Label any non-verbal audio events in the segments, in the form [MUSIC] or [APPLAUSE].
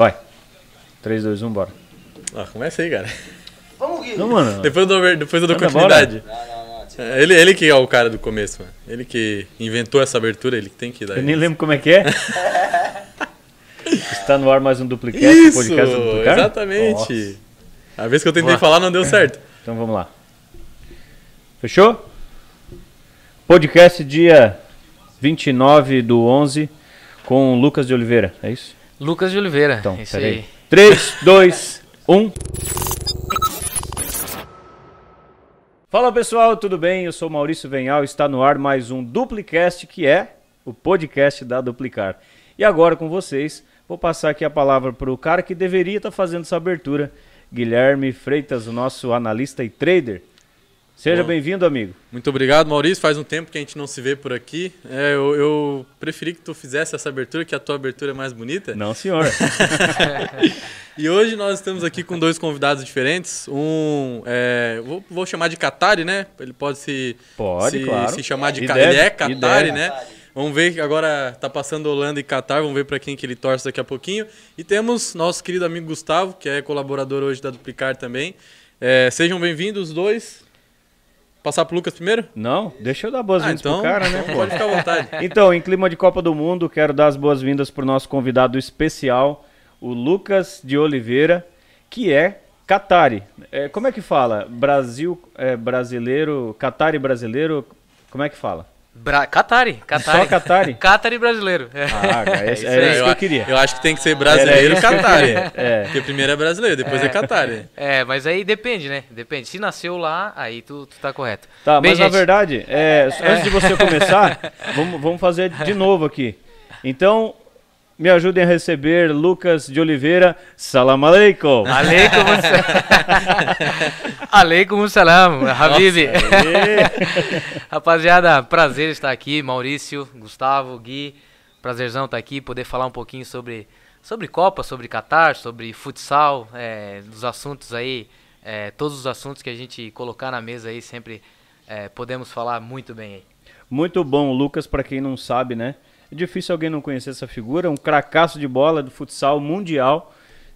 Vai. 3, 2, 1, bora. Ah, começa aí, cara. Vamos, Gui. Não, mano. Depois eu dou, depois eu dou continuidade. Não, não, não. É, Ele, ele que é o cara do começo, mano. Ele que inventou essa abertura, ele que tem que dar. Eu nem lembro como é que é. [LAUGHS] Está no ar mais um duplicast, Isso, podcast do duplicar? exatamente. Nossa. A vez que eu tentei falar não deu certo. Então vamos lá. Fechou? Podcast dia 29 do 11 com o Lucas de Oliveira, é isso? Lucas de Oliveira. Então, isso peraí. aí. 3, 2, 1. Fala pessoal, tudo bem? Eu sou Maurício Venhal, está no ar mais um Duplicast, que é o podcast da Duplicar. E agora com vocês, vou passar aqui a palavra para o cara que deveria estar fazendo essa abertura, Guilherme Freitas, o nosso analista e trader. Seja bem-vindo, amigo. Muito obrigado, Maurício. Faz um tempo que a gente não se vê por aqui. É, eu, eu preferi que tu fizesse essa abertura, que a tua abertura é mais bonita. Não, senhor. [LAUGHS] E hoje nós estamos aqui com dois convidados diferentes. Um, é, vou, vou chamar de Katari, né? Ele pode se, Pode, se, claro. se chamar de Ka- deve, Ele é Katari, né? Vamos ver que agora tá passando Holanda e Qatar, vamos ver para quem que ele torce daqui a pouquinho. E temos nosso querido amigo Gustavo, que é colaborador hoje da Duplicar também. É, sejam bem-vindos os dois. Passar pro Lucas primeiro? Não, deixa eu dar boas-vindas então, pro cara, né? então pode ficar à vontade. [LAUGHS] Então, em clima de Copa do Mundo, quero dar as boas-vindas para o nosso convidado especial, o Lucas de Oliveira, que é Catari. É, como é que fala? Brasil é, brasileiro, Catari brasileiro, como é que fala? Bra Catari. Catari. Só Catari? Catari [LAUGHS] brasileiro. É. Ah, cara, esse- isso isso que eu queria. Eu acho que tem que ser brasileiro Qatar. queria, [LAUGHS] é. Porque primeiro é brasileiro, depois é, Qatar. É, mas aí depende, né? Depende. Se nasceu lá, aí tu, tu tá correto. Tá, Bem, mas na gente, verdade, é, antes de você começar, [LAUGHS] vamos, vamos fazer de novo aqui. Então, me ajudem a receber Lucas de Oliveira. Salam aleikum. Aleikum [LAUGHS] salam. [LAUGHS] Aleikum salam, Habibi. Rapaziada, prazer estar aqui. Maurício, Gustavo, Gui. Prazerzão estar aqui, poder falar um pouquinho sobre, sobre Copa, sobre Qatar, sobre futsal, é, dos assuntos aí, é, todos os assuntos que a gente colocar na mesa aí, sempre é, podemos falar muito bem aí. Muito bom, Lucas, pra quem não sabe, né? É difícil alguém não conhecer essa figura, um cracaço de bola do futsal mundial.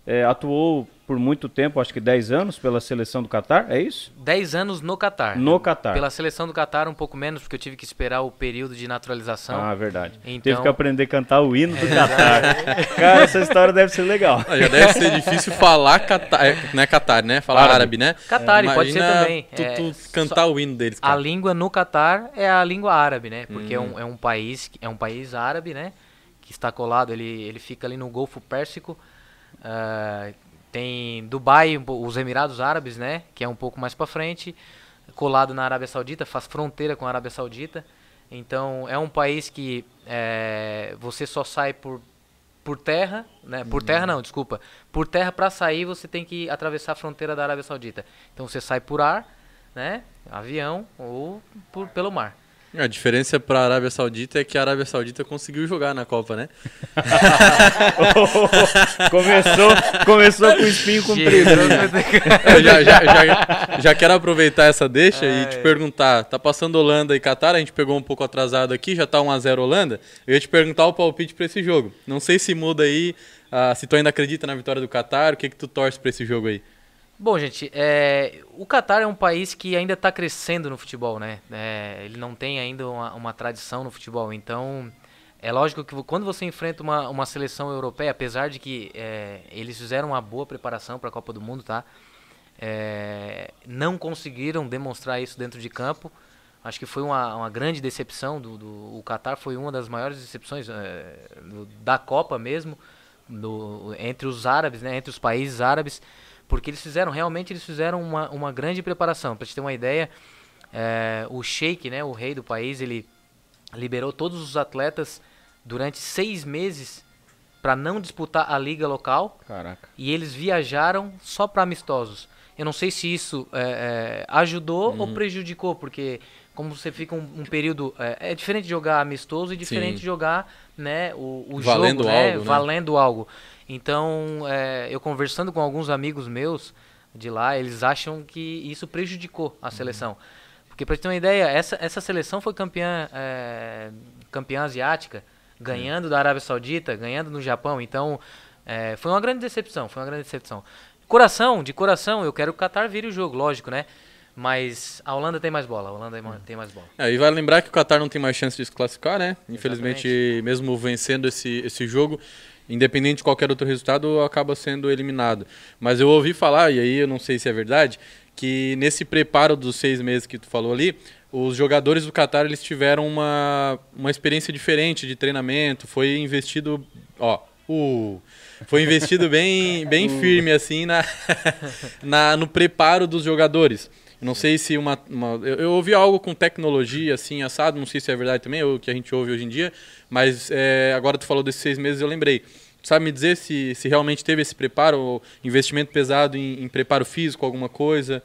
É, atuou por muito tempo, acho que 10 anos, pela seleção do Catar, é isso? 10 anos no Catar. No Catar. Pela seleção do Catar, um pouco menos, porque eu tive que esperar o período de naturalização. Ah, verdade. Então- Teve que aprender a cantar o hino do Catar. [LAUGHS] Cara, essa história deve ser legal. Ah, já deve ser difícil falar Qatar, é, não é Qatar, né? Falar Árabe. árabe, né? Qatar, pode ser também. Tu, É, tu cantar o hino deles, A cara. língua no Catar é a língua árabe, né? Porque Hum. é, um, é um país é um país árabe, né? Que está colado, ele, ele fica ali no Golfo Pérsico. Ah, tem Dubai, os Emirados Árabes, né? Que é um pouco mais para frente, colado na Arábia Saudita, faz fronteira com a Arábia Saudita. Então é um país que é, você só sai por por terra, né? Por Uhum. terra não, desculpa. Por terra para sair você tem que atravessar a fronteira da Arábia Saudita. Então você sai por ar, né? Avião ou por, pelo mar. A diferença para a Arábia Saudita é que a Arábia Saudita conseguiu jogar na Copa, né? [LAUGHS] começou, começou com o espinho comprido. né? Eu já, já, já, já quero aproveitar essa deixa e É. te perguntar, tá passando Holanda e Qatar, a gente pegou um pouco atrasado aqui, já tá 1x0 Holanda, eu ia te perguntar o palpite para esse jogo. Não sei se muda aí, ah, se tu ainda acredita na vitória do Qatar, o que que tu torce para esse jogo aí? Bom, gente, é, o Catar é um país que ainda está crescendo no futebol, né? É, ele não tem ainda uma, uma tradição no futebol, então é lógico que quando você enfrenta uma, uma seleção europeia, apesar de que é, eles fizeram uma boa preparação para a Copa do Mundo, tá? É, não conseguiram demonstrar isso dentro de campo. Acho que foi uma, uma grande decepção. Do, do, o Qatar foi uma das maiores decepções é, do- da Copa mesmo, do- entre os árabes, né, entre os países árabes, porque eles fizeram, realmente eles fizeram uma, uma grande preparação. Para te ter uma ideia, é, o sheik, né, o rei do país, ele liberou todos os atletas durante seis meses para não disputar a liga local Caraca. e eles viajaram só para amistosos. Eu não sei se isso é, é, ajudou Uhum. ou prejudicou, porque como você fica um, um período é, é diferente de jogar amistoso e diferente Sim. de jogar né o, o Valendo jogo né, algo, né? valendo algo. Então é, eu conversando com alguns amigos meus de lá, eles acham que isso prejudicou Uhum. a seleção. Porque para ter uma ideia, essa, essa seleção foi campeã é, campeã asiática, ganhando da Arábia Saudita, ganhando no Japão. Então É, foi uma grande decepção, foi uma grande decepção. Coração, de coração, eu quero que o Qatar vire o jogo, lógico, né? Mas a Holanda tem mais bola, a Holanda tem mais bola. É, e vale lembrar que o Qatar não tem mais chance de se classificar, né? Infelizmente, Exatamente. mesmo vencendo esse, esse jogo, independente de qualquer outro resultado, acaba sendo eliminado. Mas eu ouvi falar, e aí eu não sei se é verdade, que nesse preparo dos seis meses que tu falou ali, os jogadores do Qatar eles tiveram uma, uma experiência diferente de treinamento, foi investido, ó, uh, foi investido bem, bem [LAUGHS] firme assim na, [LAUGHS] na, no preparo dos jogadores. Não sei se uma. uma eu, eu, ouvi algo com tecnologia, assim, assado, não sei se é verdade também, ou o que a gente ouve hoje em dia, mas é, agora tu falou desses seis meses, eu lembrei. Sabe me dizer se, se realmente teve esse preparo, investimento pesado em, em preparo físico, alguma coisa?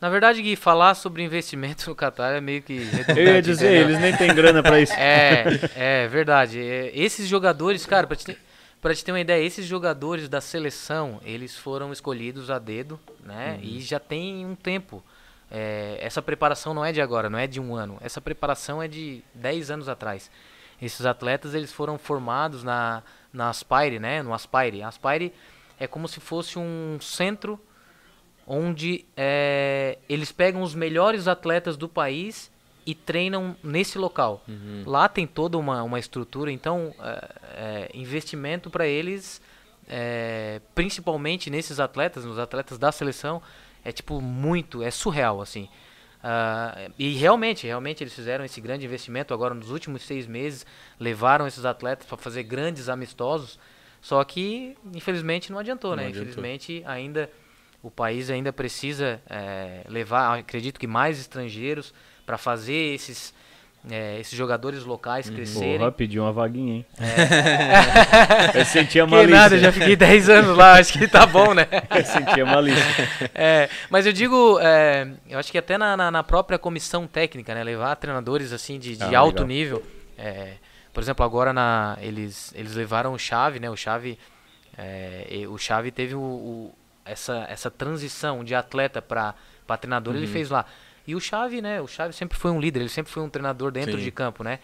Na verdade, Gui, falar sobre investimento no Qatar é meio que. [LAUGHS] Eu ia dizer, eles nem têm grana para isso. É, é verdade. É, esses jogadores, cara, pra te, ter, pra te ter uma ideia, esses jogadores da seleção, eles foram escolhidos a dedo, né? Uhum. E já tem um tempo. É, essa preparação não é de agora, não é de um ano. Essa preparação é de 10 anos atrás. Esses atletas eles foram formados na, na Aspire, né? No Aspire. Aspire é como se fosse um centro onde é, eles pegam os melhores atletas do país e treinam nesse local. Uhum. Lá tem toda uma, uma estrutura, então é, é, investimento para eles, é, principalmente nesses atletas, nos atletas da seleção, é tipo muito, é surreal assim. Uh, e realmente, realmente eles fizeram esse grande investimento agora nos últimos seis meses, levaram esses atletas para fazer grandes amistosos. Só que infelizmente não adiantou, não né? Adiantou. Infelizmente ainda o país ainda precisa é, levar, acredito que mais estrangeiros para fazer esses é, esses jogadores locais uhum. crescerem. Porra, pediu uma vaguinha, hein? É. [LAUGHS] eu sentia malícia. Que nada, já fiquei 10 anos lá, acho que tá bom, né? [LAUGHS] eu sentia malícia. É, mas eu digo, é, eu acho que até na, na, na, própria comissão técnica, né? Levar treinadores assim de, de ah, alto legal. nível. É, por exemplo, agora na, eles, eles levaram o Chave, né? O Chave, é, o Chave teve o, o, essa, essa transição de atleta para treinador, uhum. ele fez lá. E o Xavi, né? O Xavi sempre foi um líder, ele sempre foi um treinador dentro Sim. de campo, né?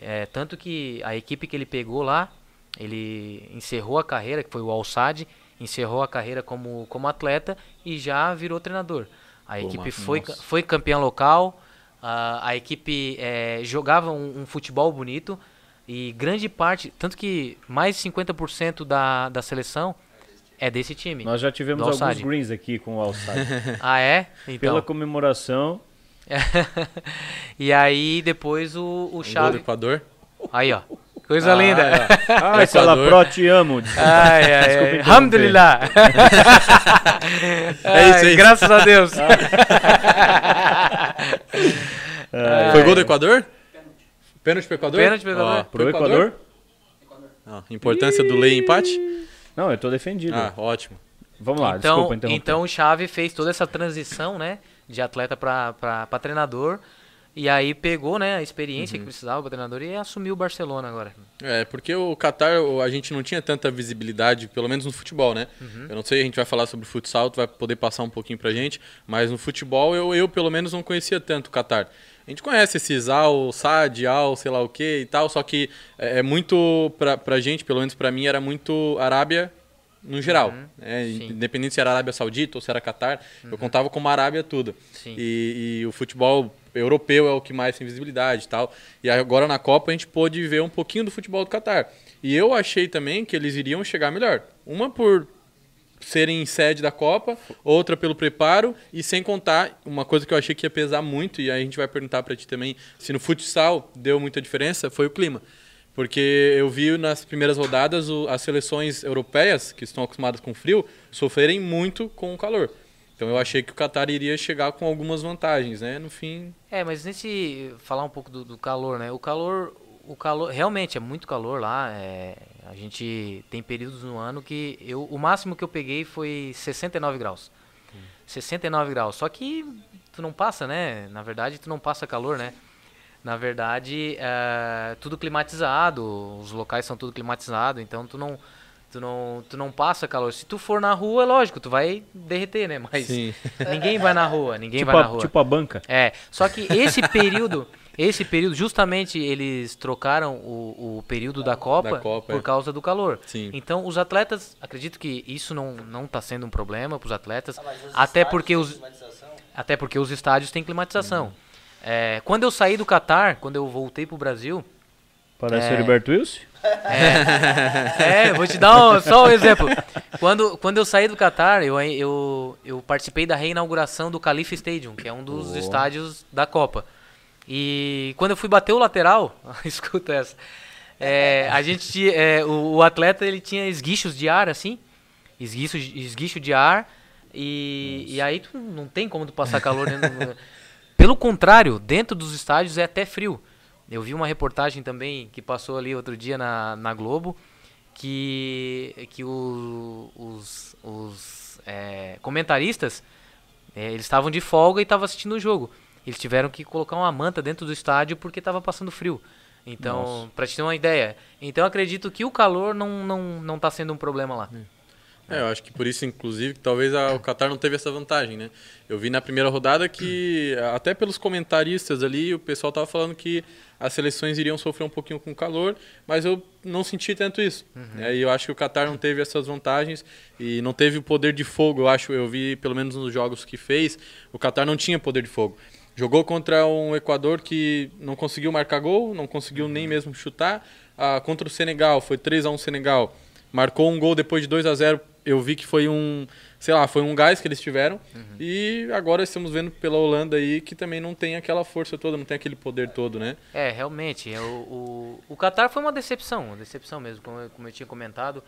É, tanto que a equipe que ele pegou lá, ele encerrou a carreira, que foi o Alçade, encerrou a carreira como, como atleta e já virou treinador. A Pô, equipe foi, foi campeã local, a, a equipe é, jogava um, um, futebol bonito e grande parte, tanto que mais de 50% da, da seleção é desse time. Nós já tivemos alguns greens aqui com o Alçade. [LAUGHS] ah, é? Então. Pela comemoração, [LAUGHS] e aí depois o, o Chave. do Equador. Aí, ó. Coisa ah, linda. Ah, Sala Pro, te amo. [LAUGHS] Ai, ai, ai. Alhamdulillah. [LAUGHS] é isso aí. Graças a Deus. Ah. Foi gol do Equador? Pênalti pro Equador? Pênalti pro Equador. Ó, pro Equador? Ah, importância do lei empate? Não, eu tô defendido. Ah, ótimo. Vamos lá, então, desculpa Então o Chave fez toda essa transição, né? De atleta para treinador. E aí pegou né, a experiência uhum. que precisava para treinador e assumiu o Barcelona agora. É, porque o Qatar a gente não tinha tanta visibilidade, pelo menos no futebol, né? Uhum. Eu não sei, a gente vai falar sobre futsal, tu vai poder passar um pouquinho pra gente, mas no futebol eu, eu pelo menos não conhecia tanto o Qatar. A gente conhece esses Al, Sad, Al, sei lá o que e tal, só que é, é muito, pra, pra gente, pelo menos pra mim, era muito Arábia no geral. Uhum, né? Independente se era Arábia Saudita ou se era Catar, uhum. eu contava como Arábia tudo. E, e, o futebol europeu é o que mais tem visibilidade e tal. E agora na Copa a gente pôde ver um pouquinho do futebol do Catar. E eu achei também que eles iriam chegar melhor. Uma por serem sede da Copa, outra pelo preparo e sem contar uma coisa que eu achei que ia pesar muito e aí a gente vai perguntar para ti também se no futsal deu muita diferença, foi o clima. Porque eu vi nas primeiras rodadas o, as seleções europeias, que estão acostumadas com frio, sofrerem muito com o calor. Então eu achei que o Qatar iria chegar com algumas vantagens, né? No fim. É, mas nesse. falar um pouco do, do calor, né? O calor. O calor. Realmente é muito calor lá. É, a gente tem períodos no ano que. Eu, o máximo que eu peguei foi 69 graus. Hum. 69 graus. Só que tu não passa, né? Na verdade, tu não passa calor, né? Na verdade, é tudo climatizado, os locais são tudo climatizado, então tu não, tu não, tu não passa calor. Se tu for na rua, é lógico, tu vai derreter, né? Mas Sim. ninguém vai na rua, ninguém tipo vai a, na rua. Tipo a banca. É, só que esse período, esse período, justamente eles trocaram o, o período da Copa, Da Copa, por é. causa do calor. Sim. Então, os atletas, acredito que isso não não está sendo um problema para os atletas, Ah, até porque os até porque os estádios têm climatização. Uhum. É, quando eu saí do Catar, quando eu voltei pro Brasil, Parece É. o Heriberto Wilson? [LAUGHS] É, vou te dar um- só um exemplo. Quando, quando eu saí do Catar, eu, eu, eu participei da reinauguração do Khalifa Stadium, que é um dos Boa. estádios da Copa. E quando eu fui bater o lateral, [LAUGHS] escuta essa, é, a gente, é, o, o atleta ele tinha esguichos de ar assim, esguicho, esguicho de ar, e, e aí tu não tem como tu passar calor dentro do- Pelo contrário, dentro dos estádios é até frio. Eu vi uma reportagem também que passou ali outro dia na, na Globo que, que o- os, os é, comentaristas é, eles estavam de folga e estavam assistindo o jogo. Eles tiveram que colocar uma manta dentro do estádio porque estava passando frio. Então, para te ter uma ideia. Então, acredito que o calor não não não está sendo um problema lá. É, eu acho que por isso, inclusive, que talvez a- o Qatar não teve essa vantagem, né? Eu vi na primeira rodada que, até pelos comentaristas ali, o pessoal tava falando que as seleções iriam sofrer um pouquinho com o calor, mas eu não senti tanto isso. É, e eu acho que o Qatar não teve essas vantagens e não teve o poder de fogo, eu acho, eu vi pelo menos nos jogos que fez, o Qatar não tinha poder de fogo. Jogou contra um Equador que não conseguiu marcar gol, não conseguiu nem mesmo chutar. Ah, contra o Senegal, foi 3 a 1 Senegal. Marcou um gol depois de 2 a 0 Eu vi que foi um, sei lá, foi um gás que eles tiveram. E agora estamos vendo pela Holanda aí que também não tem aquela força toda, não tem aquele poder todo, né? É, realmente. é, O, o, o Qatar foi uma decepção, uma decepção mesmo, como eu, como eu tinha comentado.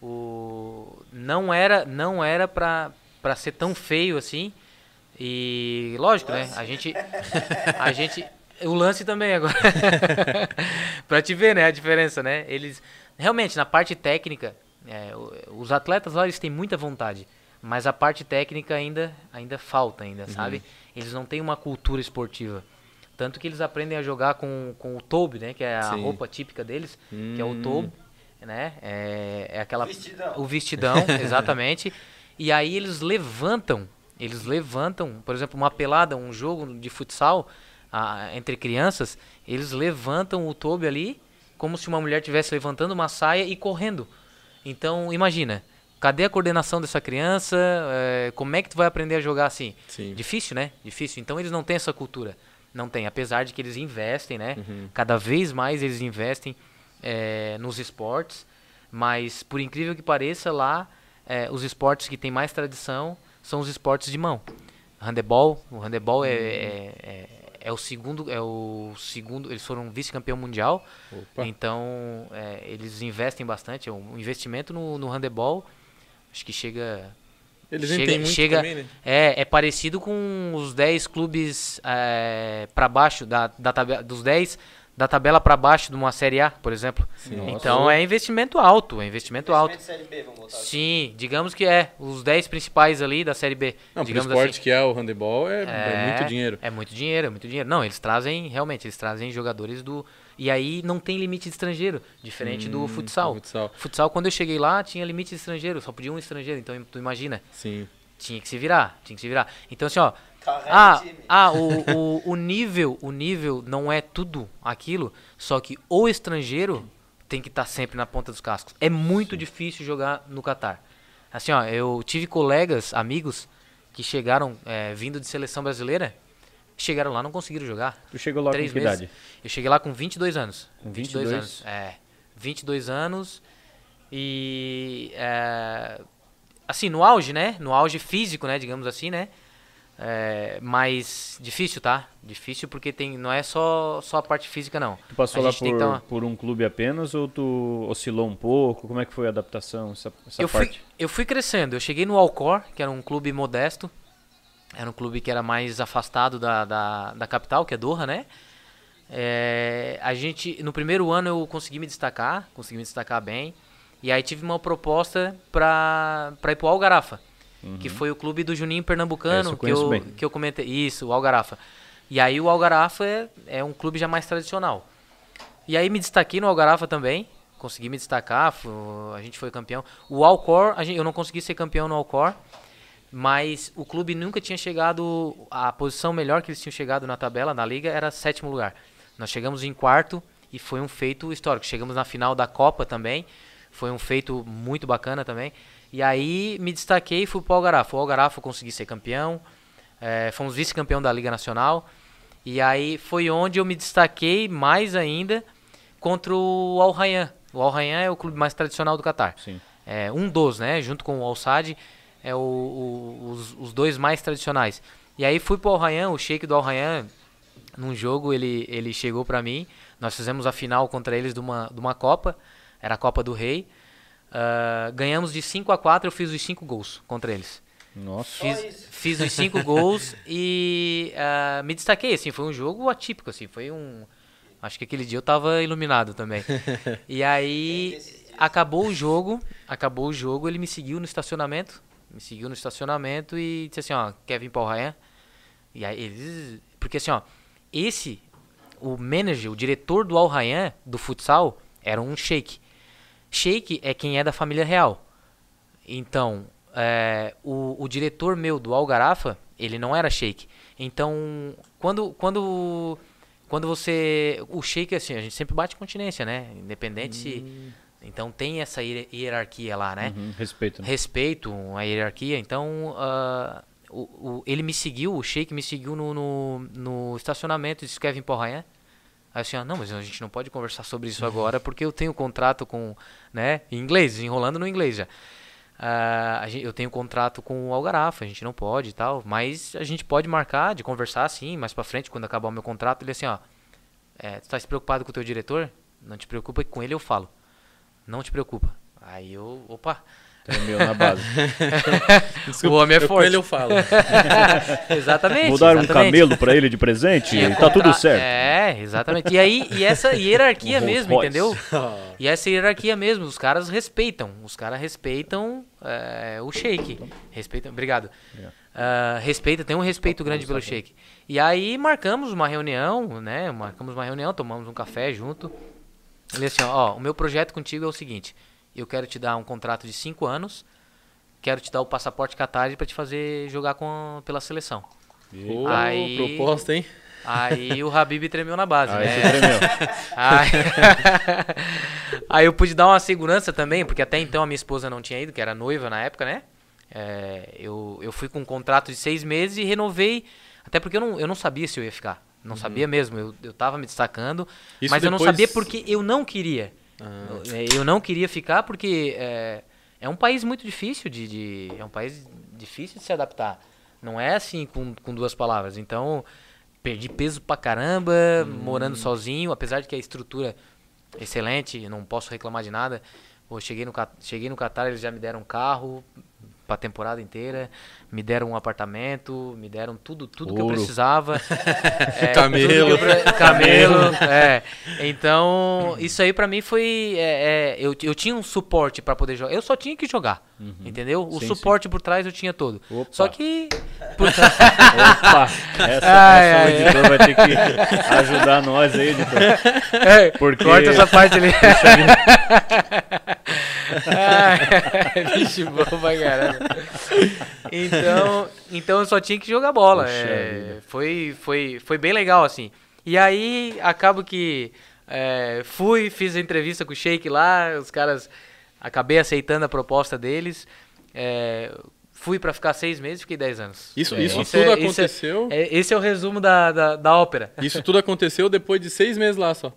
O, não era não era pra, pra ser tão feio assim. E lógico, né? A gente. [LAUGHS] A gente. O lance também agora. [LAUGHS] pra te ver, né? A diferença, né? Eles. Realmente, na parte técnica, é, os atletas lá eles têm muita vontade. Mas a parte técnica ainda, ainda falta, ainda, sabe? Eles não têm uma cultura esportiva. Tanto que eles aprendem a jogar com, com o tobe, né? Que é a Sim. roupa típica deles, que é o Hum. tobe, né? É, é aquela... Vestidão. O vestidão, [LAUGHS] exatamente. E aí eles levantam, eles levantam, por exemplo, uma pelada, um jogo de futsal ah, entre crianças, eles levantam o tobe ali como se uma mulher estivesse levantando uma saia e correndo. Então, imagina, cadê a coordenação dessa criança? Eh, como é que tu vai aprender a jogar assim? Sim. Difícil, né? Difícil. Então eles não têm essa cultura. Não tem, apesar de que eles investem, né? Uhum. Cada vez mais eles investem eh, nos esportes. Mas, por incrível que pareça, lá eh, os esportes que têm mais tradição são os esportes de mão. Handebol, o handebol é, é, é, é o segundo, é o segundo, eles foram vice-campeão mundial. Opa. Então, é, eles investem bastante. é um investimento no, no handebol, acho que chega Eles chega- muito chega- também, né? é, é parecido com os 10 clubes é, para baixo, da, da tabela, dos 10 da tabela para baixo de uma Série A, por exemplo. Nossa. Então é investimento alto, é investimento alto. Investimento Série B, vamos botar assim. Sim, digamos que é, os 10 principais ali da Série B. Não, pro digamos esporte assim. que é o handebol é, é muito dinheiro. É muito dinheiro, é muito dinheiro. Não, eles trazem, realmente, eles trazem jogadores do. E aí não tem limite de estrangeiro, diferente do Hum, futsal. do futsal. Futsal, quando eu cheguei lá, tinha limite de estrangeiro, só podia um estrangeiro. Então, tu imagina, Sim. tinha que se virar, tinha que se virar. Então, assim, ó. Carrega Ah, time. ah o, o, o nível, o nível não é tudo aquilo, só que o estrangeiro tem que estar sempre na ponta dos cascos. É muito difícil jogar no Catar. Assim, ó, eu tive colegas, amigos, que chegaram é, vindo de seleção brasileira, chegaram lá não conseguiram jogar. Tu chegou lá Três com que meses. idade? Eu cheguei lá com 22 anos. Com 22, 22? anos. É. 22 anos. E. é, assim, no auge, né? No auge físico, né? Digamos assim, né? É, mas difícil, tá? Difícil porque tem, não é só, só a parte física, não. Tu passou lá por, uma- por um clube apenas ou tu oscilou um pouco? Como é que foi a adaptação, essa, essa eu, fui, parte? eu fui crescendo. Eu cheguei no Alcor, que era um clube modesto. Era um clube que era mais afastado da, da, da capital, que é Doha, né? É, a gente, no primeiro ano eu consegui me destacar, consegui me destacar bem. E aí tive uma proposta pra ir pro Algarafa, que foi o clube do Juninho Pernambucano, eu que, eu, bem. que eu comentei. Isso, o Algarafa. E aí o Algarafa é, é um clube já mais tradicional. E aí me destaquei no Algarafa também. Consegui me destacar, fu- a gente foi campeão. O Alcor, gente, eu não consegui ser campeão no Alcor, mas o clube nunca tinha chegado. A posição melhor que eles tinham chegado na tabela, na liga, era sétimo lugar. Nós chegamos em quarto e foi um feito histórico. Chegamos na final da Copa também, foi um feito muito bacana também. E aí me destaquei e fui pro Algarafo. O Algarafo consegui ser campeão, é, fomos vice-campeão da Liga Nacional. E aí foi onde eu me destaquei mais ainda contra o Al Rayyan. O Al Rayyan é o clube mais tradicional do Catar. É, um dos, né? Junto com o Al Sadd, é o, o- os, os dois mais tradicionais. E aí fui pro Al Rayyan, o Sheik do Al Rayyan, num jogo ele, ele chegou pra mim. Nós fizemos a final contra eles de uma, de uma Copa, era a Copa do Rei. Ah, ganhamos de 5 a 4 eu fiz os 5 gols contra eles. Nossa. Fiz, fiz os cinco [LAUGHS] gols e ah, me destaquei, assim, foi um jogo atípico, assim, foi um... Acho que aquele dia eu tava iluminado também. [LAUGHS] E aí, acabou o jogo, acabou o jogo, ele me seguiu no estacionamento, me seguiu no estacionamento e disse assim, ó, quer vir Ryan? E aí eles... Porque assim, ó, esse, o manager, o diretor do Al Rayyan, do futsal, era um sheik. Sheik é quem é da família real. Então, é, o, o diretor meu do Algarafa, ele não era sheik. Então, quando, quando, quando você... O sheik, assim, a gente sempre bate continência, né? Independente se... Então, tem essa hier- hierarquia lá, né? Uhum, respeito. né? respeito a hierarquia. Então, ah, o, o- ele me seguiu, o Sheik me seguiu no, no, no estacionamento e disse, Kevin Porrayan. Aí assim, ah, não, mas a gente não pode conversar sobre isso agora porque eu tenho contrato com, né, em inglês, enrolando no inglês já. Ah, a gen- eu tenho contrato com o Algarafa, a gente não pode e tal, mas a gente pode marcar de conversar assim, mais pra frente, quando acabar o meu contrato, ele assim, ó, é, tu tá se preocupado com o teu diretor? Não te preocupa que com ele eu falo. Não te preocupa. Aí eu, opa, Tremeu na base. [LAUGHS] o homem é eu, Com forte. ele eu falo. [LAUGHS] exatamente. Vou dar um camelo pra ele de presente e tá tudo certo. É, exatamente. E aí, e essa hierarquia [LAUGHS] Um mesmo, Royce. entendeu? E essa hierarquia mesmo, os caras respeitam. Os caras respeitam é, o shake. Respeitam. Obrigado. Ah, respeita, tem um respeito grande pelo shake. E aí marcamos uma reunião, né? Marcamos uma reunião, tomamos um café junto. Ele assim, ó, ó, o meu projeto contigo é o seguinte: eu quero te dar um contrato de 5 anos, quero te dar o passaporte Qatar para te fazer jogar com, pela seleção. Pô, Aí- proposta, hein? Aí o Habib tremeu na base, Aí né? você tremeu. [LAUGHS] Aí... [LAUGHS] Aí eu pude dar uma segurança também, porque até então a minha esposa não tinha ido, que era noiva na época, né? É, eu, eu fui com um contrato de seis meses e renovei, até porque eu não, eu não sabia se eu ia ficar. Não sabia mesmo, eu, eu tava me destacando, Uhum. Isso mas eu não depois- sabia porque eu não queria. Ah. Eu, eu não queria ficar porque é, é um país muito difícil de, de- É um país difícil de se adaptar. Não é assim com, com duas palavras. Então, perdi peso pra caramba, morando sozinho, apesar de que a estrutura é excelente, não posso reclamar de nada. Pô, cheguei no, cheguei no Catar, eles já me deram um carro pra temporada inteira, me deram um apartamento, me deram tudo, tudo que eu Ouro. precisava. [LAUGHS] É, Camelo. eu camelo, é. Então, isso aí pra mim foi. é, é, eu, eu tinha um suporte pra poder jogar. Eu só tinha que jogar. Entendeu? O Sim, suporte por trás eu tinha todo. Opa. Só que. Por. [LAUGHS] Opa! Essa, Ai, essa o ai, editor vai ter que ajudar nós aí, editor. É, Porque- Corta essa parte ali. [LAUGHS] Vixe, bom pra caramba. Então, então eu só tinha que jogar bola. É, foi, foi, foi bem legal, assim. E aí, acabo que é, fui, fiz a entrevista com o Sheik lá, os caras. Acabei aceitando a proposta deles. É, fui pra ficar seis meses, fiquei dez anos. Isso, É. isso Isso tudo é- isso é- aconteceu. É, esse é o resumo da, da, da ópera. [LAUGHS] Isso tudo aconteceu depois de seis meses lá só.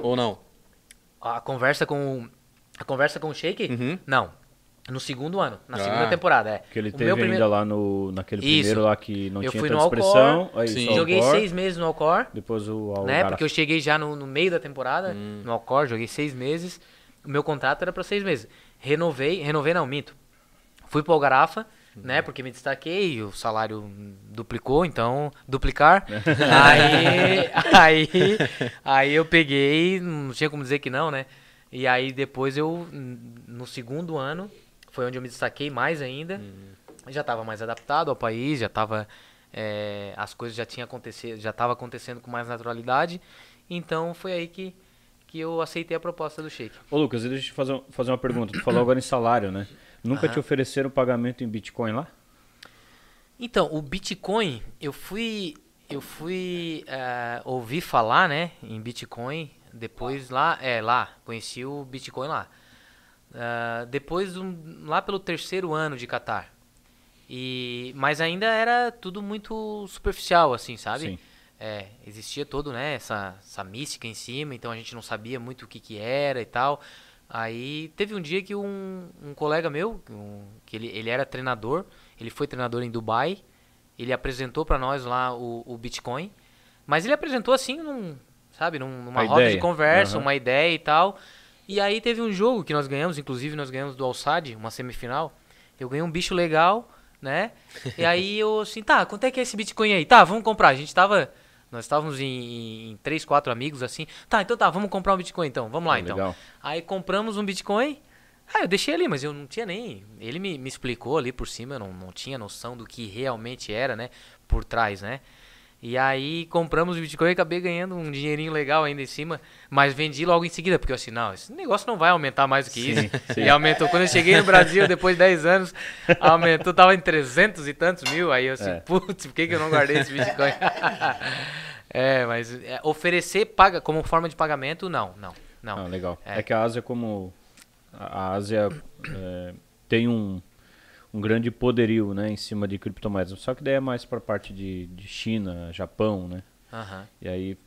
Ou não? A conversa com a conversa com o Sheik? Uhum. Não. No segundo ano, na Ah. segunda temporada, é. Que ele O teve meu ainda primeiro- lá no, naquele Isso. primeiro lá que não Eu tinha fui tanta no expressão. Aí, Sim. só Joguei Alcor, seis meses no Alcor, Depois o né? Porque eu cheguei já no, no meio da temporada, Hum. no Alcor, joguei seis meses. O meu contrato era pra seis meses. Renovei, renovei não, minto. Fui pro Algarafa, né? Porque me destaquei, o salário duplicou, então, duplicar. [LAUGHS] aí, aí, aí eu peguei, não tinha como dizer que não, né? E aí depois eu, no segundo ano, foi onde eu me destaquei mais ainda. Já estava mais adaptado ao país, já estava as coisas já tinham acontecido, já estava acontecendo com mais naturalidade. Então foi aí que que eu aceitei a proposta do Sheik. Ô Lucas, deixa eu te fazer, fazer uma pergunta. Tu falou agora em salário, né? Nunca te ofereceram pagamento em Bitcoin lá? Então, o Bitcoin, eu fui. Eu fui eh, ouvir falar, né, em Bitcoin, depois lá, é, lá, conheci o Bitcoin lá. Ah, depois, um- lá pelo terceiro ano de Qatar. E, mas ainda era tudo muito superficial, assim, sabe? Sim. É, existia todo, né, essa, essa mística em cima, então a gente não sabia muito o que que era e tal. Aí teve um dia que um, um colega meu, um- que ele, ele era treinador, ele foi treinador em Dubai, ele apresentou pra nós lá o, o Bitcoin, mas ele apresentou assim, num, sabe, num- numa A roda de conversa, Aham. uma ideia e tal. E aí teve um jogo que nós ganhamos, inclusive nós ganhamos do Alçad, uma semifinal. Eu ganhei um bicho legal, né? E aí eu assim, tá, quanto é que é esse Bitcoin aí? Tá, vamos comprar. A gente tava. Nós estávamos em, em três, quatro amigos assim. Tá, então tá, vamos comprar um Bitcoin então. Vamos lá Ah, então. legal. Aí compramos um Bitcoin. Ah, eu deixei ali, mas eu não tinha nem. Ele me, me explicou ali por cima, eu não, não tinha noção do que realmente era, né? Por trás, né? E aí compramos o Bitcoin e acabei ganhando um dinheirinho legal ainda em cima, mas vendi logo em seguida, porque eu assim, não, esse negócio não vai aumentar mais do que isso. E aumentou. Quando eu cheguei no Brasil, depois de 10 anos, aumentou, tava em 300 e tantos mil. Aí eu assim, É. putz, por que, que eu não guardei esse Bitcoin? [LAUGHS] é, mas é, oferecer paga como forma de pagamento, não, não, não. Legal. É. É. que a Ásia, como. A a Ásia é, tem um, um grande poderio né, em cima de criptomoedas. Só que daí é mais para parte de, de China, Japão, né? Aham. E aí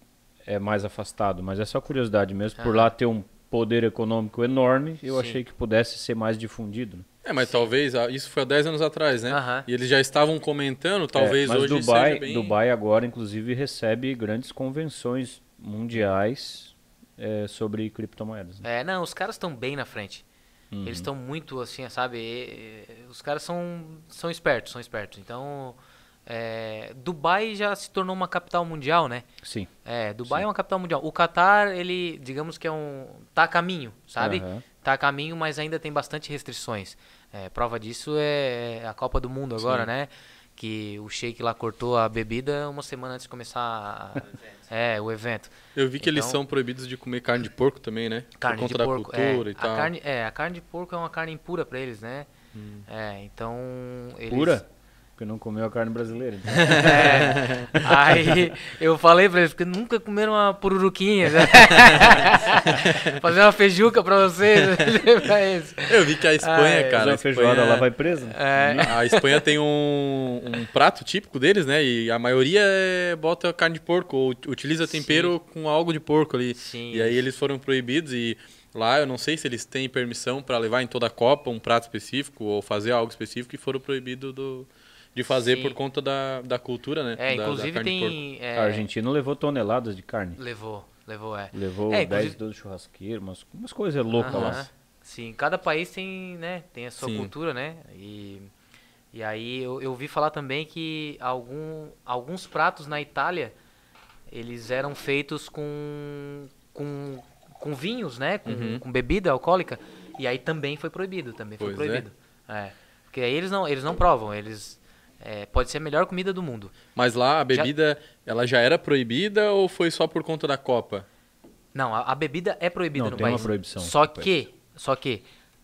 é mais afastado. Mas é só curiosidade mesmo. Por Aham. lá ter um poder econômico enorme, eu Sim. achei que pudesse ser mais difundido. né? É, mas talvez, ah, isso foi há 10 anos atrás, né? Aham. E eles já estavam comentando, talvez É, mas hoje Dubai, seja bem... Dubai agora, inclusive, recebe grandes convenções mundiais é, sobre criptomoedas. né? É, não, os caras estão bem na frente. Uhum. Eles estão muito assim, sabe? e- e- Os caras são, são espertos, são espertos. Então, é, Dubai já se tornou uma capital mundial, né? Sim. É, Dubai Sim. é uma capital mundial. O Catar, ele, digamos que é um. tá a caminho, sabe? Aham. Tá a caminho, mas ainda tem bastante restrições. É, prova disso é a Copa do Mundo agora, Sim. né? Que o Sheik lá cortou a bebida uma semana antes de começar a- é, o evento. Eu vi que eles Então- são proibidos de comer carne de porco também, né? Carne Por de conta da porco. cultura é, e tal. A carne, é, a carne de porco é uma carne impura pra eles, né? É, então. Eles, Pura? Porque não comeu a carne brasileira. então. [LAUGHS] É, aí eu falei pra eles, porque nunca comeram uma pururuquinha. né? [LAUGHS] Fazer uma feijuca pra vocês. [LAUGHS] pra eles. Eu vi que a Espanha, é. cara. A uma feijoada Espanha- lá vai preso. né? É, A Espanha tem um, um prato típico deles, né? E a maioria é- bota carne de porco, ou utiliza tempero com algo de porco ali. Sim. E aí eles foram proibidos e lá eu não sei se eles têm permissão para levar em toda a Copa um prato específico ou fazer algo específico e foram proibidos do, de fazer Sim. por conta da, da cultura, né? é, Da- da inclusive porco. tem. é, A Argentina levou toneladas de carne. Levou, levou, é. Levou É, 10 inclusive- do churrasqueiro, umas, umas coisas loucas Aham. lá. Sim, cada país tem, né, tem a sua Sim. cultura, né? E, e aí eu, eu ouvi falar também que algum, alguns pratos na Itália eles eram feitos com, com, com vinhos, né? Com, Uhum. com bebida alcoólica. E aí também foi proibido, também foi Pois é. proibido. É. Porque aí eles não, eles não provam, eles. É, pode ser a melhor comida do mundo. Mas lá a bebida, ela já era proibida ou foi só por conta da Copa? Não, a, a bebida é proibida Não, no tem uma país. proibição Só que, só que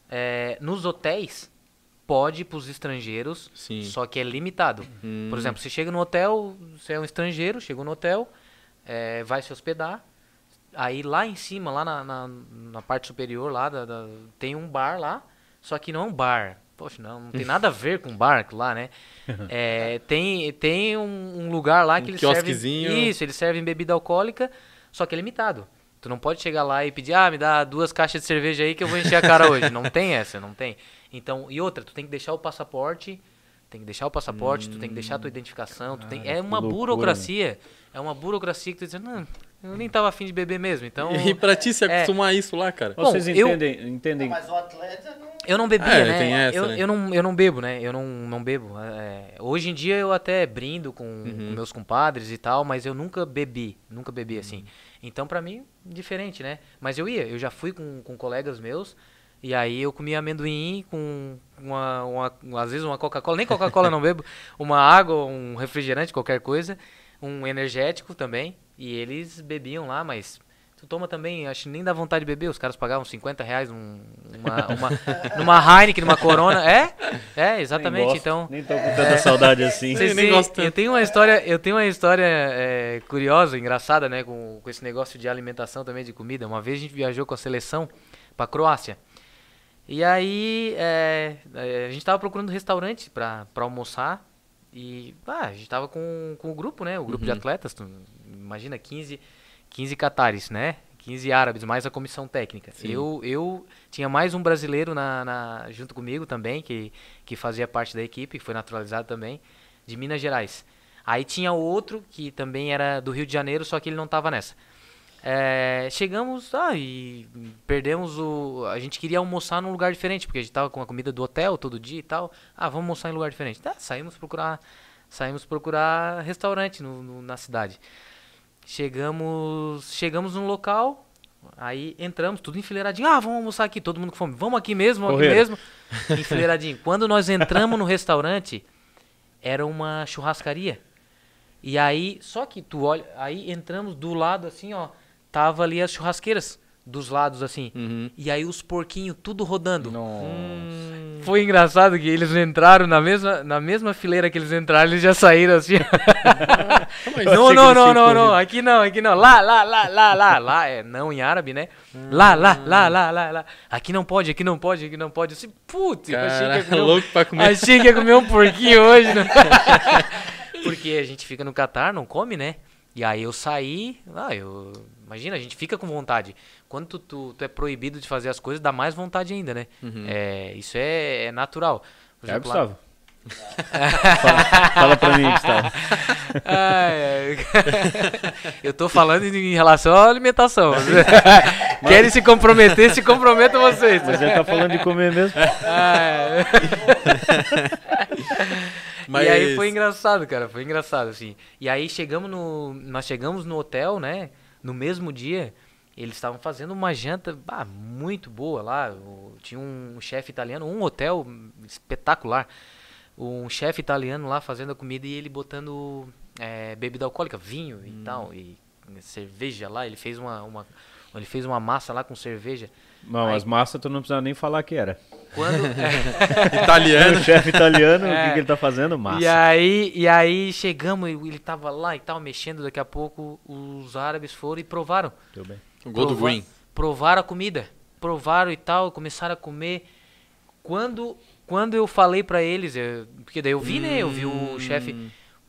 é, nos hotéis pode para os estrangeiros, Sim. só que é limitado. Hum. Por exemplo, você chega no hotel, você é um estrangeiro, chegou no hotel, é, vai se hospedar, aí lá em cima, lá na, na, na parte superior, lá da- da- tem um bar lá, só que não é um bar. Poxa, não, não tem nada a ver com bar lá, né? [LAUGHS] É, tem tem um, um lugar lá Um que eles quiosquezinho. servem... Isso, eles servem bebida alcoólica, só que é limitado. Tu não pode chegar lá e pedir, ah, me dá duas caixas de cerveja aí que eu vou encher a cara hoje. Não tem essa, não tem. Então, e outra, tu tem que deixar o passaporte, tem que deixar o passaporte, tu tem que deixar a tua identificação, tu tem, Cara, é uma loucura, burocracia, é uma burocracia que tu diz, não, eu nem tava afim de beber mesmo, então... E pra ti se é. acostumar a isso lá, cara? Bom, Vocês eu- entendem, entendem Mas o atleta não. Eu não bebia, É, né? tem essa, eu, né? eu, não, eu não bebo, né? Eu não, não bebo. É, hoje em dia eu até brindo com, Uhum. com meus compadres e tal, mas eu nunca bebi, nunca bebi assim. Então pra mim, diferente, né? Mas eu ia, eu já fui com, com colegas meus, e aí eu comia amendoim com uma, uma às vezes uma Coca-Cola, nem Coca-Cola eu não bebo, [LAUGHS] uma água, um refrigerante, qualquer coisa, um energético também, e eles bebiam lá, mas tu toma também, acho que nem dá vontade de beber, os caras pagavam 50 reais num, uma, [LAUGHS] uma, numa Heineken, numa Corona. É? É, exatamente. Nem gosto, Então. Nem tô com tanta [LAUGHS] saudade assim. Vocês nem gosto eu tenho uma história, eu tenho uma história é, curiosa, engraçada, né, com, com esse negócio de alimentação também de comida. Uma vez a gente viajou com a seleção para Croácia. E aí é, é, a gente tava procurando restaurante para almoçar e ah, a gente tava com, com o grupo, né, o grupo de atletas, imagina 15 15 catares, né? 15 árabes, mais a comissão técnica. Eu, eu tinha mais um brasileiro na, na- junto comigo também, que, que fazia parte da equipe, foi naturalizado também, de Minas Gerais. Aí tinha outro que também era do Rio de Janeiro, só que ele não estava nessa. É, chegamos, ah, e perdemos o. A gente queria almoçar num lugar diferente, porque a gente tava com a comida do hotel todo dia e tal. Ah, vamos almoçar em lugar diferente. Tá, saímos procurar, saímos procurar restaurante no- no- na cidade. Chegamos, chegamos num local, aí entramos, tudo enfileiradinho. Ah, vamos almoçar aqui, todo mundo com fome. Vamos aqui mesmo, aqui Correram. mesmo. Enfileiradinho. Quando nós entramos no restaurante, era uma churrascaria. E aí, só que tu olha, aí entramos do lado assim, ó, tava ali as churrasqueiras dos lados assim. Uhum. E aí os porquinhos tudo rodando. Nossa. Foi engraçado que eles entraram na mesma, na mesma fileira que eles entraram, eles já saíram assim. Mas [LAUGHS] não, não, não, não, não, aqui não, aqui não. Lá, lá, lá, lá, lá, lá, é não em árabe, né? Lá, lá, lá, lá, lá, lá. Aqui não pode, aqui não pode, aqui não pode. Assim, putz, eu achei que ia comer um- [LAUGHS] louco pra comer. Achei que ia comer um porquinho [LAUGHS] hoje, né? Porque a gente fica no Catar, não come, né? E aí eu saí, ah, eu. Imagina, a gente fica com vontade. Quando tu, tu, tu é proibido de fazer as coisas, dá mais vontade ainda, né? É, isso é, é natural. Por É, exemplo, Gustavo? fala, fala pra mim, Gustavo. [LAUGHS] Ai. [LAUGHS] Eu tô falando em relação à alimentação. [LAUGHS] Querem se comprometer, se comprometam vocês. Mas ele tá falando de comer mesmo? Mas- E aí foi engraçado, cara, foi engraçado, assim. E aí chegamos no. Nós chegamos no hotel, né? No mesmo dia, eles estavam fazendo uma janta bah, muito boa lá. tinha um chefe italiano, um hotel espetacular. Um chefe italiano lá fazendo a comida e ele botando é, bebida alcoólica, vinho e tal, e cerveja lá. Ele fez uma, uma, ele fez uma massa lá com cerveja. Não, Aí- as massas tu não precisa nem falar que era. Quando. [LAUGHS] [LAUGHS] Italiano. O chefe italiano, o É. que, que ele tá fazendo? Massa. E aí, e aí chegamos, e ele tava lá e tal, mexendo. Daqui a pouco os árabes foram e provaram. Tudo bem. O gol do Green. Provaram a comida. Provaram e tal, começaram a comer. Quando, quando eu falei pra eles, eu- porque daí eu vi, né? Eu vi o chefe.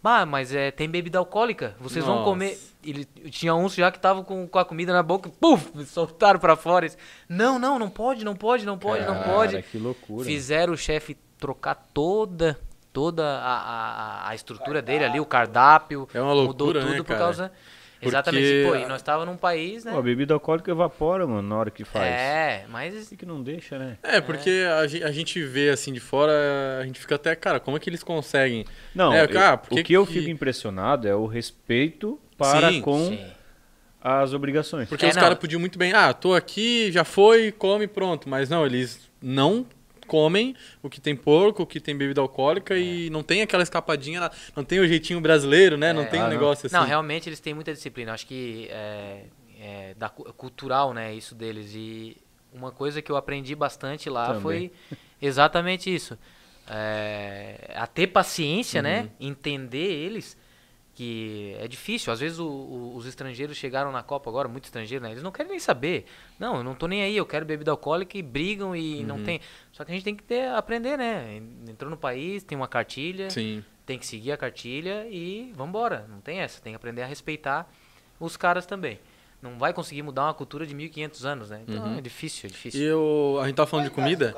Ah, mas é, tem bebida alcoólica. Vocês vão Nossa. comer. Ele, tinha uns já que estavam com, com a comida na boca, puf, [LAUGHS] soltaram pra fora. Não, não, não pode, não pode, não pode, não pode. Cara, que loucura. Fizeram o chefe trocar toda toda a, a, a estrutura dele ali, o cardápio. É uma Mudou loucura, tudo né, por cara? Causa. Porque- Exatamente. Pô, e nós estávamos num país, né? Pô, a bebida alcoólica evapora, mano, na hora que faz. É, mas. Assim que não deixa, né? É, porque a gen- a gente vê assim de fora, a gente fica até, cara, como é que eles conseguem? Não, É, eu- cara, o que que eu fico impressionado é o respeito para Sim, com Sim. as obrigações. Porque É, os caras podiam muito bem, ah, tô aqui, já foi, come, pronto. Mas não, eles não comem o que tem porco, o que tem bebida alcoólica e não tem aquela escapadinha, não tem o jeitinho brasileiro, né? não É. tem um Ah, não. negócio assim. Não, realmente eles têm muita disciplina. Acho que é, é da, cu- cultural, né? Isso deles. E uma coisa que eu aprendi bastante lá Também. foi exatamente isso. É, a ter paciência, Uhum. né? Entender eles. Que é difícil. Às vezes o- o- os estrangeiros chegaram na Copa agora, muito estrangeiro, né? Eles não querem nem saber. Não, eu não tô nem aí, eu quero bebida alcoólica e brigam e Uhum. não tem. Só que a gente tem que ter, aprender, né? Entrou no país, tem uma cartilha Sim. tem que seguir a cartilha e vambora. Não tem essa. Tem que aprender a respeitar os caras também. Não vai conseguir mudar uma cultura de 1500 anos, né? Então Uhum. é difícil, é E difícil. eu, a gente tava falando de comida?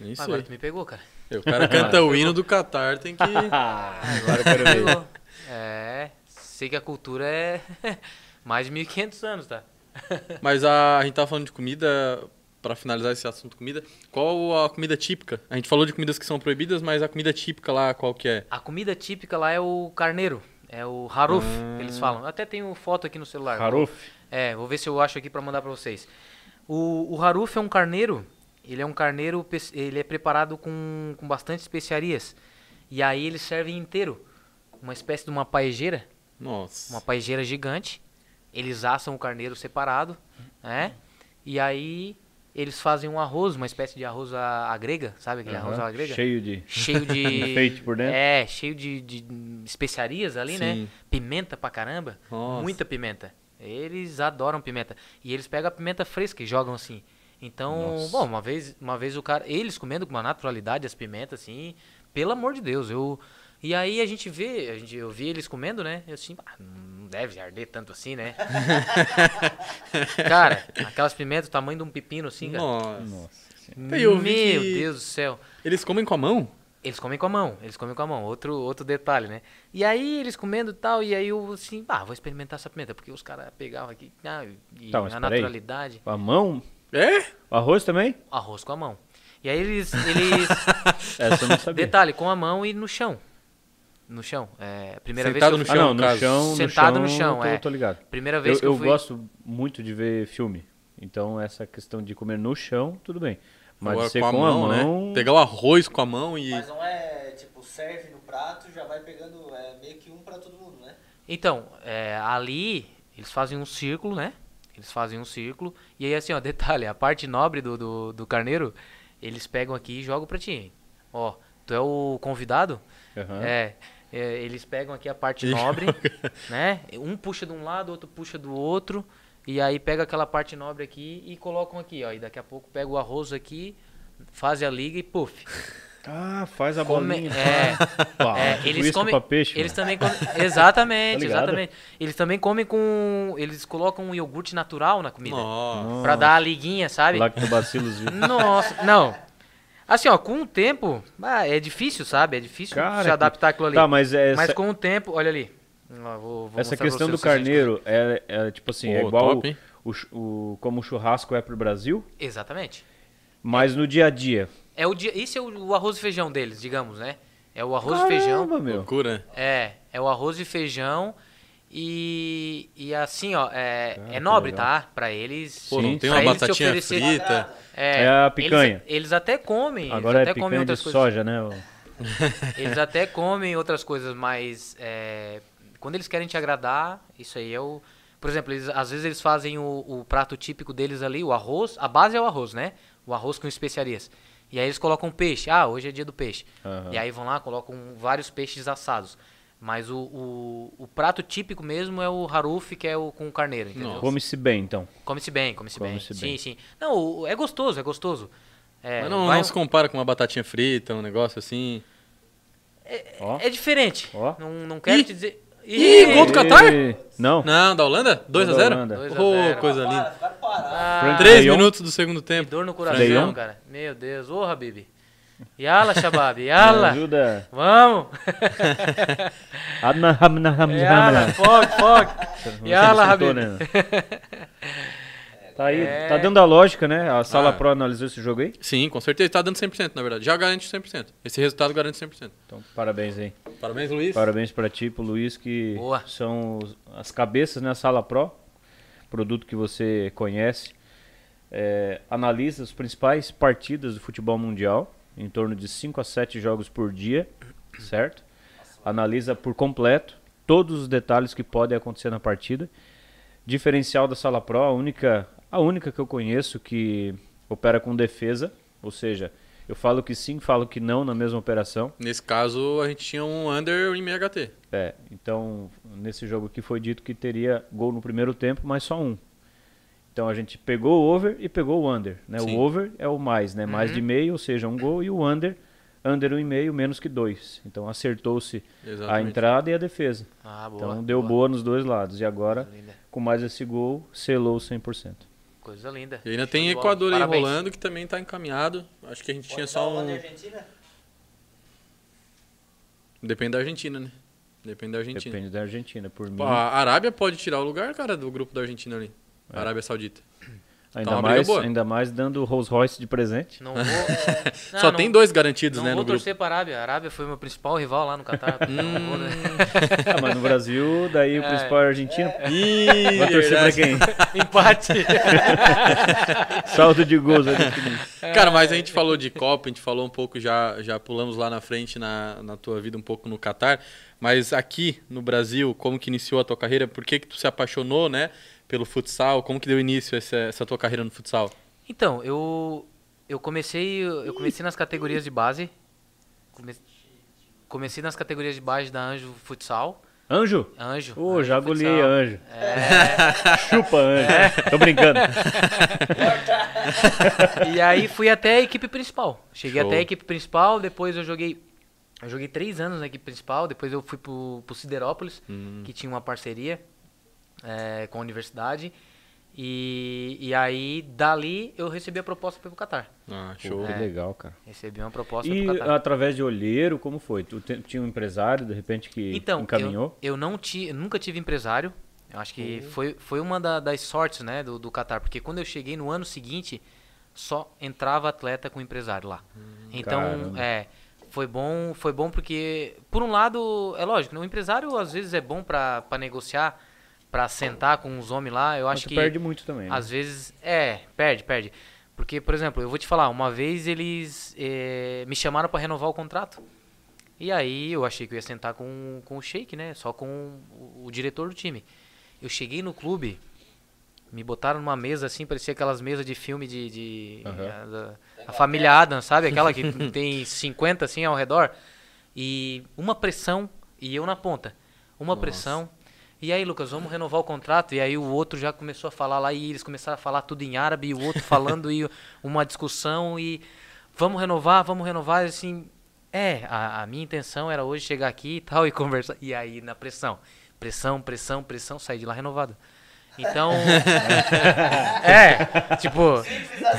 Nem Mas sei. agora tu me pegou, cara. O cara canta o hino do Catar, tem que. [LAUGHS] Agora eu quero ver. É, sei que a cultura é [LAUGHS] mais de 1500 anos, tá? [LAUGHS] Mas a, a gente tava falando de comida, pra finalizar esse assunto comida. Qual a comida típica? A gente falou de comidas que são proibidas, mas a comida típica lá, qual que é? A comida típica lá é o carneiro. É o haruf, Ah. eles falam. Eu até tenho foto aqui no celular. Haruf? É, vou ver se eu acho aqui pra mandar pra vocês. O, o haruf é um carneiro, ele é um carneiro, ele é preparado com, com bastante especiarias. E aí eles servem inteiro, uma espécie de uma paejeira, Nossa. uma paejeira gigante. eles assam o carneiro separado, né? E aí eles fazem um arroz, uma espécie de arroz à, à grega, sabe aquele arroz Aham, à grega? Cheio de cheio [LAUGHS] de enfeite por dentro. é cheio de, de especiarias ali né Sim. pimenta pra caramba Nossa. muita pimenta eles adoram pimenta e eles pegam a pimenta fresca e jogam assim então Nossa. bom uma vez uma vez o cara eles comendo com uma naturalidade as pimentas assim pelo amor de Deus eu e aí a gente vê a gente eu vi eles comendo né eu assim "Ah, não deve arder tanto assim né [LAUGHS] cara aquelas pimentas do tamanho de um pepino assim cara Nossa. Nossa. Meu que- Deus do céu Eles comem com a mão? eles comem com a mão, eles comem com a mão, outro, outro detalhe, né? E aí eles comendo e tal, e aí eu assim, ah, vou experimentar essa pimenta, porque os caras pegavam aqui, ah, e Tá, a naturalidade, A mão? É? O arroz também? arroz com a mão. E aí eles, eles [LAUGHS] Essa eu não sabia. detalhe, com a mão e no chão. No chão. É, a primeira Sentado vez no que ah, eu, não, no no caso. chão, no Sentado no chão, chão, tô, é. tô ligado. primeira vez Eu, que eu, eu fui gosto muito de ver filme. Então, essa questão de comer no chão, tudo bem. Mas Agora ser com a mão, né? Pegar o arroz com a mão e. Mas não é tipo, serve no prato, já vai pegando é, meio que um pra todo mundo, né? Então, é, ali eles fazem um círculo, né? Eles fazem um círculo. E aí, assim, ó, [LAUGHS] detalhe, a parte nobre do, do, do carneiro, eles pegam aqui e jogam pra ti. Ó, tu é o convidado? É, é, eles pegam aqui a parte E nobre, [LAUGHS] né? Um puxa de um lado, outro puxa do outro. E aí pega aquela parte nobre aqui e colocam aqui, ó. E daqui a pouco pega o arroz aqui, faz a liga e puff. [LAUGHS] Ah, faz a Come- bolinha. é, [LAUGHS] Pá, é, eles comem, peixe. eles mano. também comem, exatamente, Tá exatamente. Eles também comem com, eles colocam um iogurte natural na comida, Nossa. Pra dar a liguinha, sabe? Lactobacilos vivos. Nossa, não. Assim, ó, com o tempo, ah, é difícil, sabe? É difícil Cara, se adaptar aquilo ali. Tá, mas é Mas essa, com o tempo, olha ali. Ó, vou- vou essa questão você do carneiro é, é tipo assim, é Pô, igual top, o, o- como o churrasco é pro Brasil, Exatamente. mas no dia a dia. É o dia, esse é o, o arroz e feijão deles, digamos, né? É o arroz e feijão. Caramba, meu. Loucura. É, é o arroz e feijão e, e assim, ó, é, Ah, é nobre, tá? Pra eles. Pô, não tem uma batatinha oferecer- frita. É a picanha. Eles, eles até comem. Agora eles é até comem picanha de outras coisas. soja, né? [LAUGHS] Eles até comem outras coisas, mas é, quando eles querem te agradar, isso aí é o. Por exemplo, eles, às vezes eles fazem o, o prato típico deles ali, o arroz. A base é o arroz, né? O arroz com especiarias. E aí eles colocam peixe. Ah, hoje é dia do peixe. Aham. E aí vão lá, colocam vários peixes assados. Mas o, o, o prato típico mesmo é o haruf, que é o com carneiro, entendeu? Come-se bem, então. Come-se bem, come-se bem. Come-se Sim, bem. sim. Não, o- é gostoso, é gostoso. É, Mas não, vai não se compara com uma batatinha frita, um negócio assim. Ó. É diferente. Ó. Não, não quero Ih! te dizer. Ih, gol do Catar? Não. Não, da Holanda? 2 a da 0 Holanda. Dois a Ô, zero. coisa linda. Ah, Frank- 3 Leon? minutos do segundo que tempo. dor no Leon? coração, cara. Meu Deus. Ô, Habib. Yala, Shabab. Me Yala. ajuda. Vamos. Adna, [LAUGHS] hamna, hamna, Yala. foque. Você Yala, Habib. né? Tá aí, É. tá dando a lógica, né? A Sala Ah. Pro analisou esse jogo aí. Sim, com certeza. Tá dando 100%, na verdade. Já garante 100%. Esse resultado garante 100%. Então, parabéns aí. Parabéns, Luiz. Parabéns pra ti, pro Luiz, que Boa. são os- as cabeças na Sala Pro, produto que você conhece. É, analisa as principais partidas do futebol mundial, em torno de 5 a 7 jogos por dia, certo? Analisa por completo todos os detalhes que podem acontecer na partida. Diferencial da Sala Pro, a única, a única que eu conheço que opera com defesa, ou seja, eu falo que sim, falo que não na mesma operação. Nesse caso, a gente tinha um under em meio HT. É, então nesse jogo aqui foi dito que teria gol no primeiro tempo, mas só um. Então a gente pegou o over e pegou o under, né? Sim. O over é o mais, né? Mais de meio, ou seja, um gol e o under, under um e meio menos que dois. Então acertou-se a entrada e a defesa. Ah, boa. Então deu boa nos dois lados. E agora, com mais esse gol, selou 100%. Coisa linda. E ainda Show tem. Equador aí rolando, que também tá encaminhado. Acho que a gente tinha Pode dar só um... Depende da Argentina, né? Depende da Argentina. Depende da Argentina. Por mim, Pô, a Arábia pode tirar o lugar, cara, do grupo da Argentina ali. É. Arábia Saudita. Ainda, briga mais, ainda mais dando Rolls Royce de presente. Não vou. [LAUGHS] Não, Só não- tem dois garantidos, Não né, vou no grupo. torcer para a Arábia. A Arábia foi meu principal rival lá no Catar. [LAUGHS] Hum. Não vou, né? Ah, mas no Brasil, daí o É. principal é argentino. Ih, Vai torcer pra verdade. quem? [LAUGHS] Empate. Saldo de gols vai definir. Cara, mas a gente falou de Copa, a gente falou um pouco, já, já pulamos lá na frente na, na tua vida um pouco no Catar, mas aqui no Brasil, como que iniciou a tua carreira? Por que que tu se apaixonou, né, pelo futsal? Como que deu início essa, essa tua carreira no futsal? Então, eu eu comecei eu comecei nas categorias de base. Come- comecei nas categorias de base da Anjo Futsal. Anjo? Anjo. Ô, Anjo já agulhei anjo. É, [LAUGHS] Chupa anjo. Tô brincando. [LAUGHS] e aí fui até a equipe principal. Cheguei Show. até a equipe principal, depois eu joguei eu joguei três anos na equipe principal, depois eu fui pro, pro Siderópolis, Hum. que tinha uma parceria é, com a universidade. E, e aí, dali, eu recebi a proposta para ir pro Catar. Ah, Pô, show. que É. legal, cara. Recebi uma proposta E pro Catar. através de olheiro, como foi? Tu te- tinha um empresário, de repente, que Então, encaminhou? Eu, eu não ti, eu nunca tive empresário. Eu acho que foi, foi uma da- das sortes né, do, do Qatar. Porque quando eu cheguei no ano seguinte, só entrava atleta com empresário lá. então, caramba. é, foi bom, foi bom porque, por um lado, é lógico, né, o empresário às vezes é bom para negociar, para sentar com os homens lá. Eu Mas acho tu que perde muito também, né? às vezes, é, perde, perde. Porque, por exemplo, eu vou te falar, uma vez eles eh, me chamaram para renovar o contrato. E aí eu achei que eu ia sentar com, com o Sheik, né? Só com o, o diretor do time. Eu cheguei no clube, me botaram numa mesa assim, parecia aquelas mesas de filme de. de Aham. a, da- a família Adams, sabe? Aquela que [LAUGHS] tem 50 assim ao redor. E uma pressão, e eu na ponta. Uma Nossa. pressão. E aí, Lucas, vamos renovar o contrato? E aí o outro já começou a falar lá e eles começaram a falar tudo em árabe, e o outro falando e [LAUGHS] uma discussão e vamos renovar, vamos renovar, e assim, é, a, a minha intenção era hoje chegar aqui e tal e conversar. E aí na pressão, pressão, pressão, pressão, sair de lá renovado. Então, [LAUGHS] é, tipo,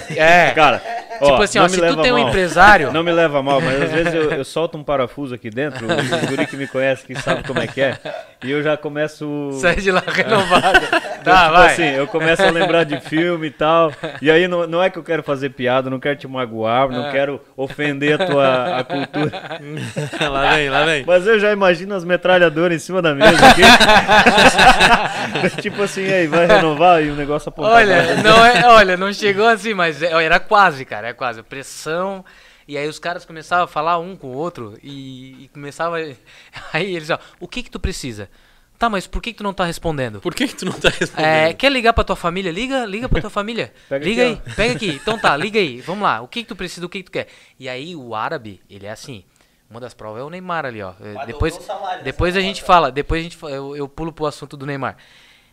é, Cara, ó, tipo assim, ó, se tu tem um mal. empresário, Não me leva mal, mas às vezes eu, eu solto um parafuso aqui dentro, o guri que me conhece, que sabe como é que é, e eu já começo... sai de lá renovado. Eu, [LAUGHS] Tá, tipo vai. assim, eu começo a lembrar de filme e tal. E aí não, não é que eu quero fazer piada, não quero te magoar, não É. quero ofender a tua a cultura. [LAUGHS] lá vem, lá vem. Mas eu já imagino as metralhadoras em cima da mesa aqui. [LAUGHS] tipo assim, aí, vai renovar e o negócio apontado. Olha, não é, olha, não chegou assim, mas é- era quase, cara, é quase. Pressão. E aí os caras começavam a falar um com o outro e, e começava. [LAUGHS] Aí eles, ó, o que que tu precisa? Tá, mas por que que tu não tá respondendo? Por que que tu não tá respondendo? É, quer ligar pra tua família? Liga, liga pra tua família. [LAUGHS] Pega liga aqui, aí, pega aqui. Então tá, [LAUGHS] liga aí. Vamos lá. O que que tu precisa, o que que tu quer? E aí o árabe, ele é assim. Uma das provas é o Neymar ali, ó. Mas Depois, salário depois a gente fala, depois a gente eu, eu pulo pro assunto do Neymar.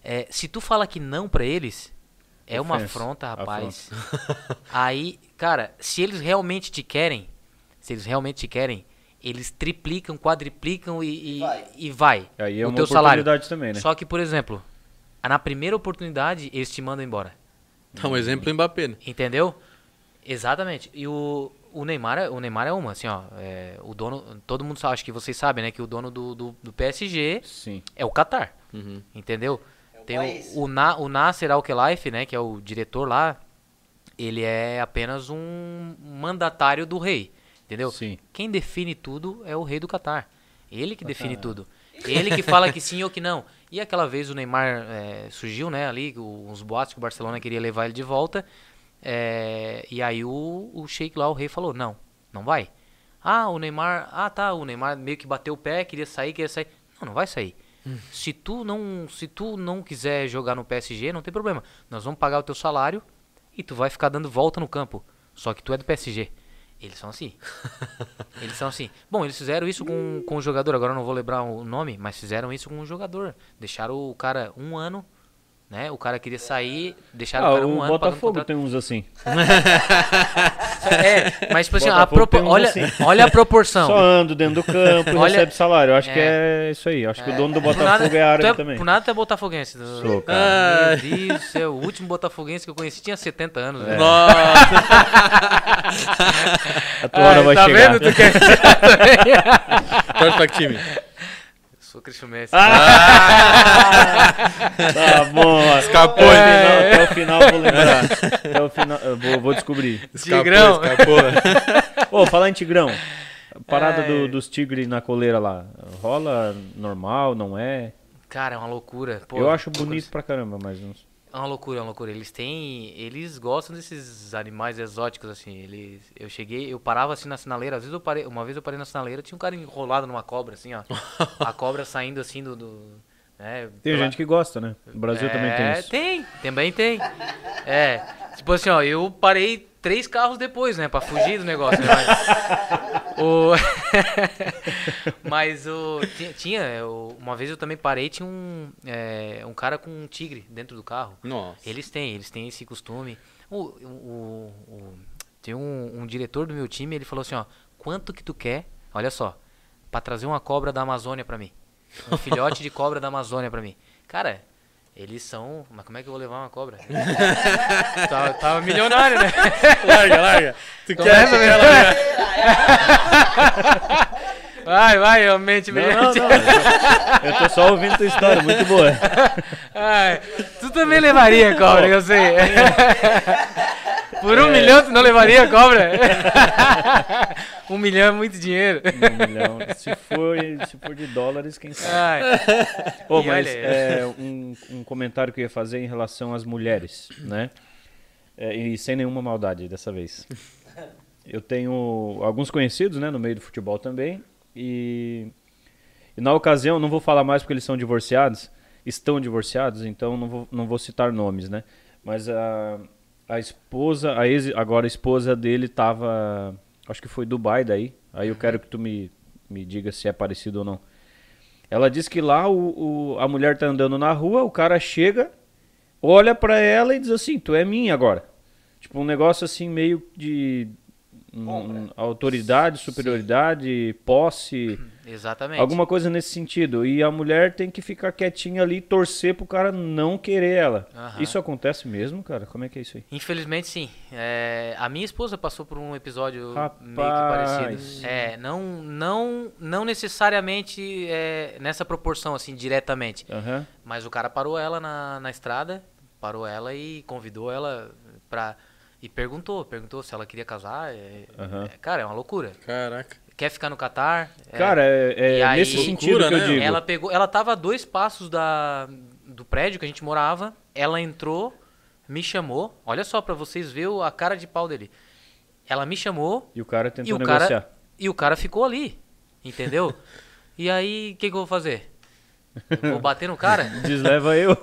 É, se tu fala que não pra eles, é uma afronta, rapaz. aí, cara, se eles realmente te querem, se eles realmente te querem, eles triplicam, quadriplicam e, e, Vai. e vai. Aí é o uma teu salário. oportunidade também, né? Só que, por exemplo, na primeira oportunidade, eles te mandam embora. Dá um exemplo Mbappé, né? Entendeu? Exatamente. E o, o Neymar, é- o Neymar é uma, assim, ó. é, o dono, todo mundo sabe, acho que vocês sabem, né? Que o dono do, do, do PSG Sim. é o Qatar. Uhum. Entendeu? É o Tem país. o, o, Na, o Nasser Al-Khelaifi, né? Que é o diretor lá. Ele é apenas um mandatário do rei. Entendeu? Sim. Quem define tudo é o rei do Catar. Ele que define Qatar. tudo. Ele que fala que sim ou que não. E aquela vez o Neymar é, surgiu, né, ali, uns boatos que o Barcelona queria levar ele de volta. é, e aí o, o Sheik lá, o rei, falou, não, não vai. Ah, o Neymar, ah tá, o Neymar meio que bateu o pé, queria sair, queria sair. Não, não vai sair. Se tu não, se tu não quiser jogar no PSG, não tem problema. Nós vamos pagar o teu salário e tu vai ficar dando volta no campo. Só que tu é do PSG. Eles são assim. [LAUGHS] Eles são assim. Bom, eles fizeram isso com, com o jogador, agora eu não vou lembrar o nome, mas fizeram isso com o jogador. Deixaram o cara um ano, né? O cara queria sair, deixaram Ah, o cara o um ano pagando Botafogo tem uns assim. [LAUGHS] É, mas tipo assim, a Botafogo propo- tem uns olha, assim. olha a proproporção. Só ando dentro do campo e [LAUGHS] Olha- recebe salário. Eu acho É. que é isso aí. Eu acho que o dono do Botafogo nada- é árabe é, também. Por nada tu é botafoguense. do- Sou, cara. Meu Deus do céu, o último botafoguense que eu conheci tinha 70 anos. É. né? Nossa! [LAUGHS] A tua hora Ah, vai tá chegar. vendo? Tu quer Torce pra que time? Sou Christian Messi. [LAUGHS] Tá bom. Escapou, até, hein? o final, até o final eu vou lembrar. Até o final, eu vou, vou descobrir. [LAUGHS] Tigrão. Escapou. [LAUGHS] Ô, falar em Tigrão. a Parada É. do- dos tigres na coleira lá. Rola normal, não é? Cara, é uma loucura. Pô, eu acho bonito pra caramba, mas não. É uma loucura, é uma loucura. Eles têm. Eles gostam desses animais exóticos, assim. Eles. Eu cheguei, eu parava assim na sinaleira. Às vezes eu parei. Uma vez eu parei na sinaleira, tinha um cara enrolado numa cobra, assim, ó. a [LAUGHS] cobra saindo assim do. do né, Tem pela- gente que gosta, né? O Brasil também tem É, isso. Tem, também tem. É. Tipo assim, ó, eu parei três carros depois, né? Pra fugir do negócio. Né? Mas o. [LAUGHS] Mas o. Tinha. tinha, eu- uma vez eu também parei, tinha um. é, um cara com um tigre dentro do carro. Nossa. Eles têm, eles têm esse costume. O, o, o- tem um, um diretor do meu time, ele falou assim, ó, quanto que tu quer, olha só, pra trazer uma cobra da Amazônia pra mim. Um filhote de cobra da Amazônia pra mim. Cara, eles são. Mas como é que eu vou levar uma cobra? tava, [LAUGHS] tava milionário, né? [LAUGHS] Larga, larga. Tu quer Começa, quer né? largar? [LAUGHS] Vai, vai, realmente, Não, não, brilhante. não. Eu tô só ouvindo tua história, muito boa. Ai, tu também levaria cobra, eu sei. Por um milhão tu não levaria cobra? [LAUGHS] um milhão é muito dinheiro. Um milhão. Se for, se for de dólares, quem sabe? Ai, Ô, E mas é, um, um comentário que eu ia fazer em relação às mulheres, né? É, e sem nenhuma maldade dessa vez. Eu tenho alguns conhecidos, né, no meio do futebol também, e, e na ocasião, não vou falar mais porque eles são divorciados, estão divorciados, então não vou, não vou citar nomes, né? Mas a, a esposa, a ex, agora a esposa dele tava, acho que foi Dubai daí, aí eu quero que tu me, me diga se é parecido ou não. Ela diz que lá o, o- a mulher tá andando na rua, o cara chega, olha pra ela e diz assim, tu é minha agora. Tipo, um negócio assim meio de hum, autoridade, superioridade, posse, [CLEARS THROAT] exatamente. alguma coisa nesse sentido. E a mulher tem que ficar quietinha ali e torcer pro cara não querer ela. Aham. Isso acontece mesmo, cara? Como é que é isso aí? Infelizmente, sim. É, a minha esposa passou por um episódio meio que Rapaz. parecido. É, não, não, não necessariamente é, nessa proporção, assim, diretamente. Aham. Mas o cara parou ela na, na estrada, parou ela e convidou ela pra. E perguntou, perguntou se ela queria casar. é- Aham. é, cara, é uma loucura. Caraca. Quer ficar no Catar? É, Cara, é, é E aí- nesse sentido Loucura, que eu né? digo. Ela pegou, ela tava a dois passos da, do prédio que a gente morava. Ela entrou, me chamou. Olha só pra vocês verem o- a cara de pau dele. Ela me chamou E o cara e tentou o negociar. cara e o cara ficou ali, entendeu? [LAUGHS] e aí, o que, que eu vou fazer? Eu vou bater no cara? Desleva eu.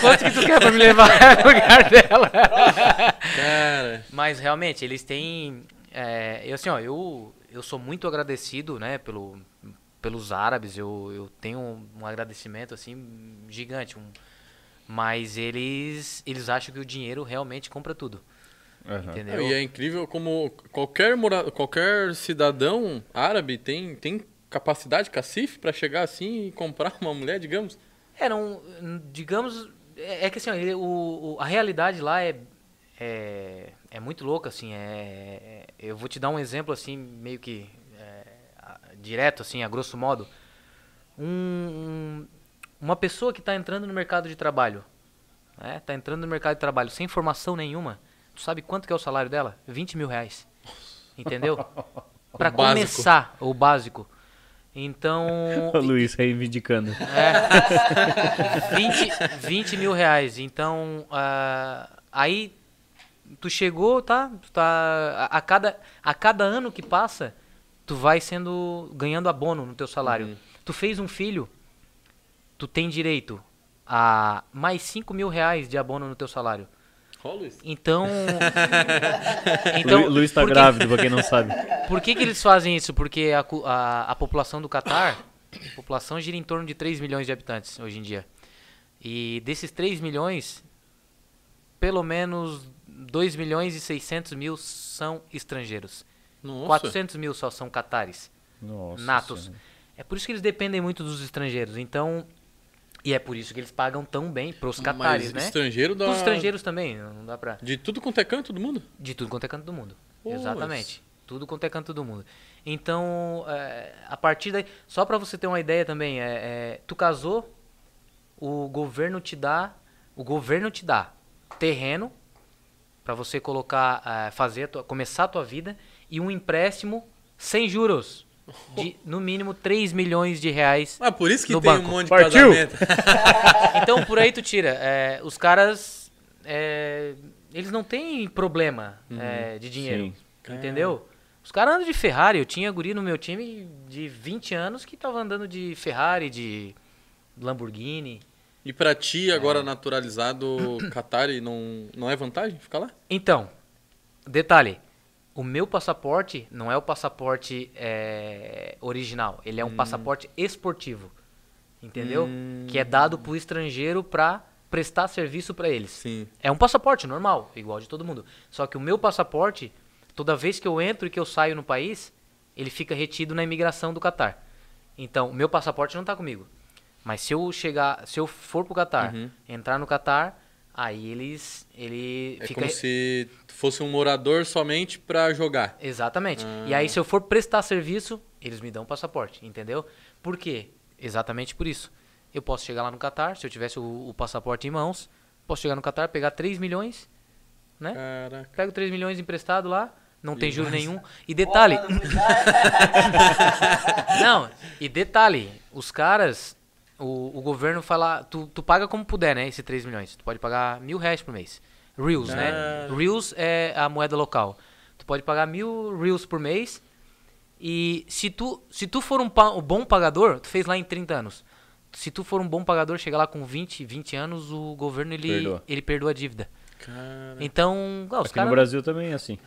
Quanto que tu quer pra me levar [LAUGHS] no lugar dela? Cara. Mas realmente, eles têm. É, eu, assim, ó, eu, eu sou muito agradecido, né, pelo, pelos árabes. Eu, eu tenho um, agradecimento, assim, gigante. um- mas eles, eles acham que o dinheiro realmente compra tudo. Entendeu? E é incrível como qualquer, mora... qualquer cidadão árabe tem, tem capacidade, cacife, pra chegar assim e comprar uma mulher, digamos. É, não, digamos, é, é que assim, ele- o, o- a realidade lá é, é, é muito louca, assim, é, é- eu vou te dar um exemplo, assim, meio que é, direto, assim, a grosso modo. Um, um- uma pessoa que está entrando no mercado de trabalho, né, tá entrando no mercado de trabalho sem formação nenhuma, tu sabe quanto que é o salário dela? 20 mil reais, entendeu? [LAUGHS] Para começar, o básico. Então, [LAUGHS] O Luiz reivindicando. é. [LAUGHS] 20, 20 mil reais. Então, ah, aí tu chegou, tá? Tu tá a, a cada, a cada ano que passa, tu vai sendo ganhando abono no teu salário. Tu fez um filho, tu tem direito a mais 5 mil reais de abono no teu salário. Ó, Luiz. [LAUGHS] Então, Lu- Luiz tá por que- grávido, pra quem não sabe. por que, que eles fazem isso? Porque a, a, a população do Catar, a população gira em torno de 3 milhões de habitantes hoje em dia. E desses 3 milhões, pelo menos 2 milhões e 600 mil são estrangeiros. Nossa. 400 mil só são catares, Nossa natos. Senhora. É por isso que eles dependem muito dos estrangeiros. Então, e é por isso que eles pagam tão bem pros catares, né? estrangeiro dá... Os estrangeiros também, não dá pra... De tudo quanto é canto do mundo? De tudo quanto é canto do mundo. Exatamente. Tudo quanto é canto do mundo. Então, é, a partir daí, só para você ter uma ideia também, é, é, tu casou, o governo te dá, o governo te dá terreno para você colocar, fazer, começar a tua vida e um empréstimo sem juros de no mínimo 3 milhões de reais. Ah, por isso que No tem banco. um monte de Partiu! casamento. [LAUGHS] Então por aí tu tira. É, os caras, é, eles não têm problema é, de dinheiro, Sim. entendeu? Os caras andam de Ferrari. Eu tinha guri no meu time de 20 anos que tava andando de Ferrari, de Lamborghini. E pra ti, É. agora naturalizado, Qatar, não, não é vantagem ficar lá? Então, detalhe. O meu passaporte não é o passaporte é, original. Ele é um passaporte esportivo. Entendeu? Hum. Que é dado pro estrangeiro pra prestar serviço pra eles. Sim. É um passaporte normal, igual de todo mundo. Só que o meu passaporte, toda vez que eu entro e que eu saio no país, ele fica retido na imigração do Catar. Então, o meu passaporte não tá comigo. Mas se eu chegar, se eu for pro Catar, Uhum. entrar no Catar, aí eles ele É fica como se tu fosse um morador somente pra jogar. Exatamente. Ah. E aí, se eu for prestar serviço, eles me dão passaporte, entendeu? Por quê? Exatamente por isso. Eu posso chegar lá no Catar, se eu tivesse o, o passaporte em mãos, posso chegar no Catar, pegar 3 milhões, né? Caraca. Pego 3 milhões emprestado lá, não tem juro nenhum. E detalhe, [LAUGHS] não, e detalhe, os caras, o, o governo fala, tu, tu paga como puder, né, esse 3 milhões. Tu pode pagar mil reais por mês. Reals, né? Ah. Reals é a moeda local. Tu pode pagar mil reals por mês e se tu, se tu for um, um bom pagador, tu fez lá em 30 anos. Se tu for um bom pagador, chegar lá com 20, 20 anos, o governo ele Perdoa. ele perdoa a dívida. Cara. Então, ah, os Aqui no caras Brasil também é assim.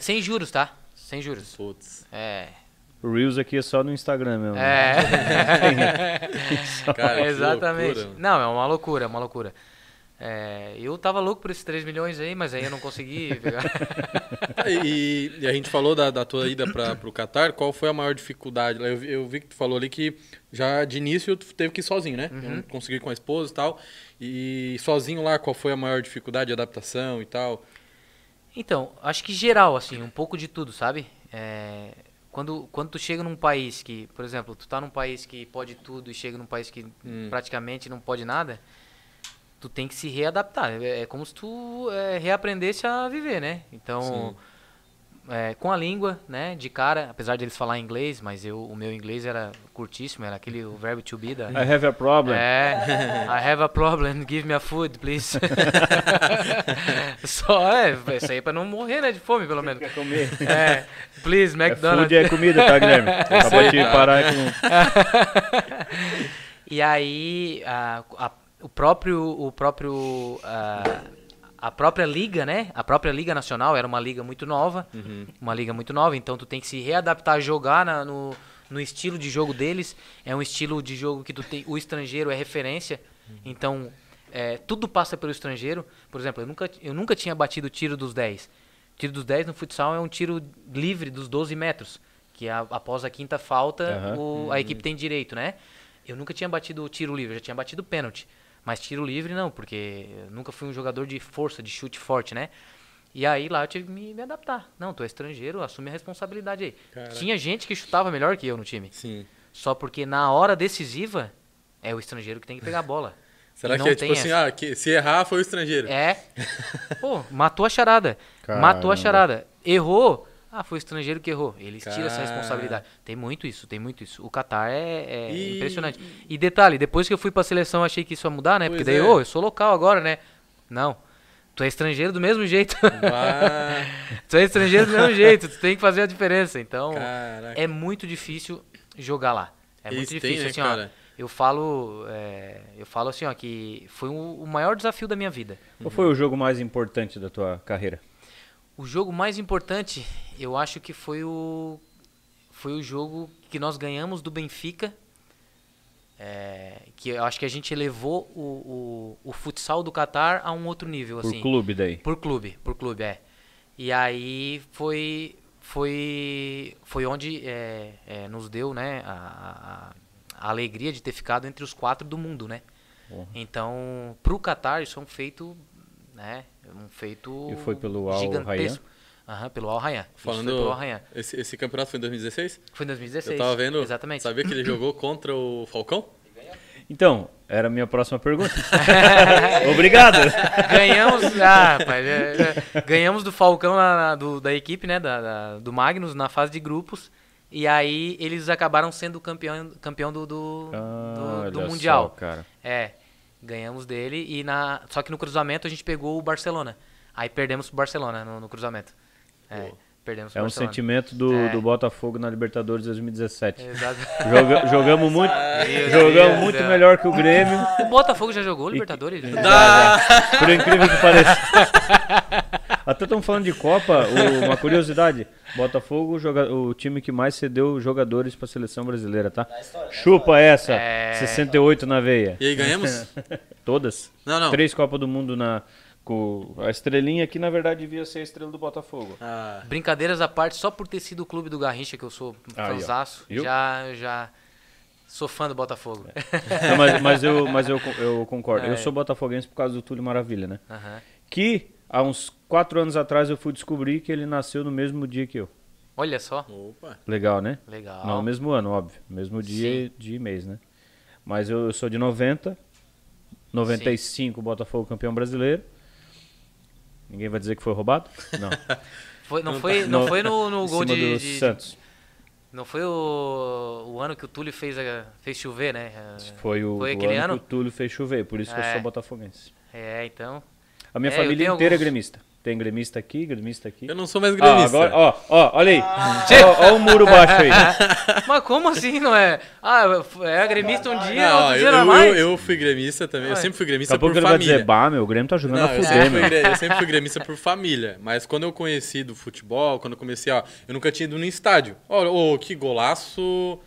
sem juros, tá? Sem juros. Putz. É. O Reels aqui é só no Instagram mesmo. É. [LAUGHS] Cara, Exatamente. loucura, não, é uma loucura, é uma loucura. É, eu tava louco por esses 3 milhões aí, mas aí eu não consegui [LAUGHS] pegar. E, e a gente falou da, da tua ida para o Catar, qual foi a maior dificuldade? Eu, vi- eu vi que tu falou ali que já de início tu teve que ir sozinho, né? Uhum. Não conseguiu ir com a esposa e tal. E sozinho lá, qual foi a maior dificuldade de adaptação e tal? Então, acho que geral, assim, um pouco de tudo, sabe? É, quando, quando tu chega num país que, por exemplo, tu tá num país que pode tudo e chega num país que Hum. praticamente não pode nada, tu tem que se readaptar. É, é como se tu é, reaprendesse a viver, né? Então, é, com a língua, né, de cara, apesar de eles falar inglês, mas eu, o meu inglês era curtíssimo, era aquele o verbo to be da... I have a problem. É, I have a problem, give me a food, please. [LAUGHS] Só, é, isso aí é pra não morrer, né, de fome, pelo menos. Quer comer? É, please, É McDonald's. food é comida, tá, Guilherme? [LAUGHS] Te cara. parar com... [LAUGHS] E aí, a, a- o próprio, o próprio, a, a própria liga, né? A própria liga nacional era uma liga muito nova, uma liga muito nova. Então tu tem que se readaptar a jogar na- no, no estilo de jogo deles. É um estilo de jogo que tu tem, o estrangeiro é referência. Então é, tudo passa pelo estrangeiro. Por exemplo, eu nunca, eu nunca tinha batido o tiro dos 10. Tiro dos 10 no futsal é um tiro livre dos 12 metros. Que a- após a quinta falta, Aham. o- a equipe tem direito, né? Eu nunca tinha batido o tiro livre, eu já tinha batido pênalti. Mas tiro livre não, porque eu nunca fui um jogador de força, de chute forte, né? E aí lá eu tive que me, me adaptar. Não, tu é estrangeiro, assume a responsabilidade aí. Caraca. Tinha gente que chutava melhor que eu no time. Sim. Só porque na hora decisiva é o estrangeiro que tem que pegar a bola. Será que não é tipo assim, essa. ah, que, se errar foi o estrangeiro? É. Pô, matou a charada. Matou Caramba. a charada. Errou. Ah, foi o estrangeiro que errou. Eles tiram essa responsabilidade. Tem muito isso, tem muito isso. O Qatar é, é E- impressionante. E detalhe, depois que eu fui pra seleção, achei que isso ia mudar, né? Porque Pois daí, é. ô, eu sou local agora, né? Não. Tu é estrangeiro do mesmo jeito. [LAUGHS] Tu é estrangeiro do mesmo jeito. Tu tem que fazer a diferença. Então, caraca. é muito difícil jogar lá. É muito Isso tem, difícil, né, assim, cara? ó. Eu falo, é, eu falo assim, ó, que foi o, o maior desafio da minha vida. Qual foi o jogo mais importante da tua carreira? O jogo mais importante, eu acho que foi o foi o jogo que nós ganhamos do Benfica. É, que eu acho que a gente elevou o, o, o futsal do Qatar a um outro nível, Por assim. clube daí. Por clube, por clube, é. E aí foi foi foi onde é, é, nos deu, né, a, a, alegria de ter ficado entre os quatro do mundo, né? Porra. Então, pro Qatar isso é um feito, né, um feito E foi pelo Al gigantesco. Aham, pelo Al Rayyan. Falando, pelo Al Rayyan. esse, esse campeonato foi em 2016? Foi em 2016. Eu tava vendo, Exatamente. sabia que ele [CLEARS THROAT] jogou contra o Falcão? Então, era a minha próxima pergunta. [LAUGHS] Obrigado. Ganhamos, ah, rapaz, é, é, ganhamos do Falcão na- na- do- da equipe, né, da, da- do Magnus na fase de grupos. E aí eles acabaram sendo campeão, campeão do, do, Ah, do- do olha mundial. só, cara. É, ganhamos dele e na só que no cruzamento a gente pegou o Barcelona. Aí perdemos pro Barcelona no, no cruzamento. É, Pô. perdemos pro É um Barcelona. sentimento do, É. do Botafogo na Libertadores 2017. Exato. Joga- jogamos muito, jogamos Deus muito melhor que o Grêmio. O Botafogo já jogou Libertadores? Da... Por incrível que pareça. [LAUGHS] Até estamos falando de Copa, o- uma curiosidade. Botafogo, joga, o time que mais cedeu jogadores para a seleção brasileira, tá? Da história. da Chupa essa, É. 68 na veia. E aí ganhamos? [LAUGHS] Todas. Não, não. Três Copas do Mundo na. Com a estrelinha aqui, na verdade, devia ser a estrela do Botafogo. Ah, Brincadeiras à parte, só por ter sido o clube do Garrincha, que eu sou Viu? já, já sou fã do Botafogo. Não, mas, mas eu, mas eu, eu concordo. [LAUGHS] É. Eu sou botafoguense por causa do Túlio Maravilha, né? Que há uns quatro anos atrás eu fui descobrir que ele nasceu no mesmo dia que eu. Olha só, opa. Legal, né? legal. Não mesmo ano, óbvio. Mesmo dia, dia e mês, né? Mas eu, eu sou de 90. 95, Botafogo campeão brasileiro. Ninguém vai dizer que foi roubado? Não. [LAUGHS] Foi, não, foi, não No- foi no, no gol de, de- Santos. Não foi o, o ano que o Túlio fez, a- fez chover, né? Foi o, Foi o ano, ano? que o Túlio fez chover, por isso que eu É. sou botafoguense. É, então. A minha É, eu família inteira é alguns- gremista. Tem gremista aqui, gremista aqui. Eu não sou mais Ah, gremista. agora, ó, ó, olha aí. Ó, ó o muro baixo aí. [LAUGHS] Mas como assim, não é? Ah, é gremista um dia, Não, outro eu, dia não é eu, mais? eu, eu fui gremista também. Eu Ué. sempre fui Daqui gremista pouco por ele vai família. dizer, bah, meu, o Grêmio tá jogando Não, a eu, fuder, sempre meu. fui, eu sempre fui gremista por família. Mas quando eu conheci do futebol, quando eu comecei, ó, eu nunca tinha ido no estádio. Olha, ô, que golaço.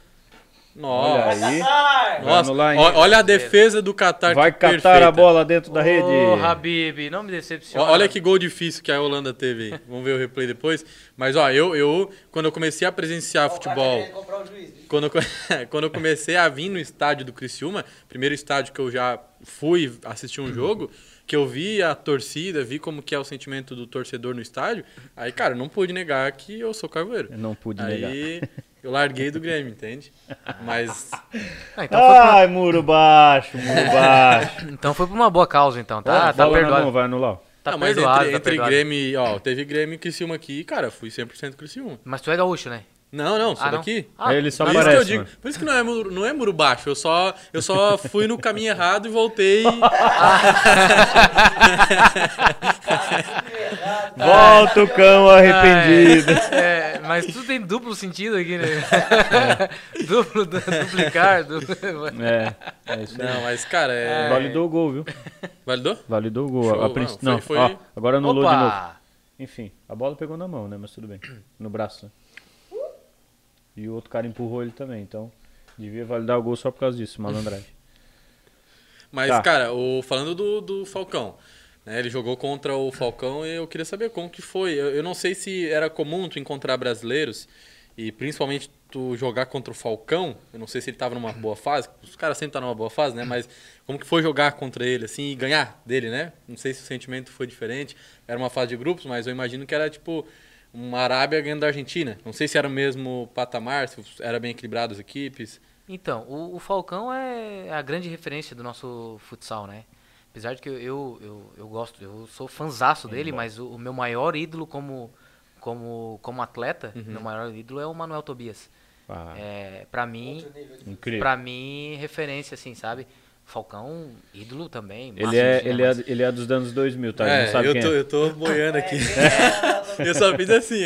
Olha Nossa. aí. Qatar! Vai Nossa, ó- olha a defesa do Qatar. Vai catar perfeita. a bola dentro da rede. Ô, Habib, não me decepciona. Olha que gol difícil que a Holanda teve aí. Vamos ver o replay depois. Mas, ó, eu, eu quando eu comecei a presenciar Ó, o cara tá futebol, o juiz. quando eu, [LAUGHS] quando eu comecei a vir no estádio do Criciúma, primeiro estádio que eu já fui assistir um jogo, que eu vi a torcida, vi como que é o sentimento do torcedor no estádio, aí, cara, eu não pude negar que eu sou carvoeiro. Eu não pude negar. Eu larguei do Grêmio, entende? Mas Ah, então, foi pra, Ai, muro baixo, muro [LAUGHS] baixo. então foi pra uma boa causa, então. Tá, Ó, tá na perdoado. mão, vai anular. Tá não, mas perdoado, entre, tá entre perdoado. Grêmio, e- ó, teve Grêmio e Criciúma aqui, cara, fui 100% Criciúma. Mas tu é gaúcho, né? Não, não, sou Ah, não? daqui. Ah, Ele só por, isso que eu digo, por isso que não é, muro, não é muro baixo, eu só, eu só fui no caminho errado e voltei. [LAUGHS] Volta o cão arrependido. É, mas tudo tem duplo sentido aqui, né? [LAUGHS] duplo, du- duplicar. Du... É, [LAUGHS] é isso. Não, mas, cara, é. Validou o gol, viu? Validou? Validou o gol. Show, A, a princ- não, não, foi- ó, foi- agora anulou de novo. Opa! Enfim, a bola pegou na mão, né? Mas tudo bem. No braço, né? E o outro cara empurrou ele também, então devia validar o gol só por causa disso, malandragem. [LAUGHS] Mas, Tá. cara, o, falando do, do Falcão, né, ele jogou contra o Falcão e eu queria saber como que foi. Eu, eu não sei se era comum tu encontrar brasileiros e principalmente tu jogar contra o Falcão. Eu não sei se ele tava numa boa fase. Os caras sempre estão numa boa fase, né? Mas como que foi jogar contra ele assim e ganhar dele, né? Não sei se o sentimento foi diferente. Era uma fase de grupos, mas eu imagino que era tipo uma Arábia ganhando da Argentina. Não sei se era o mesmo patamar, se era bem equilibrado as equipes. Então, o, o Falcão é a grande referência do nosso futsal, né? Apesar de que eu, eu, eu, eu gosto, eu sou fanzaço dele, mas o, o meu maior ídolo como, como, como atleta, meu maior ídolo é o Manuel Tobias. Ah, É, pra mim, pra mim, referência, assim, sabe? Falcão, ídolo também. Ele é, dia, ele, é, mas- ele é dos anos 2000, tá? É, não sabe eu, quem tô, é. eu tô boiando aqui. [LAUGHS] É, Eu só fiz assim.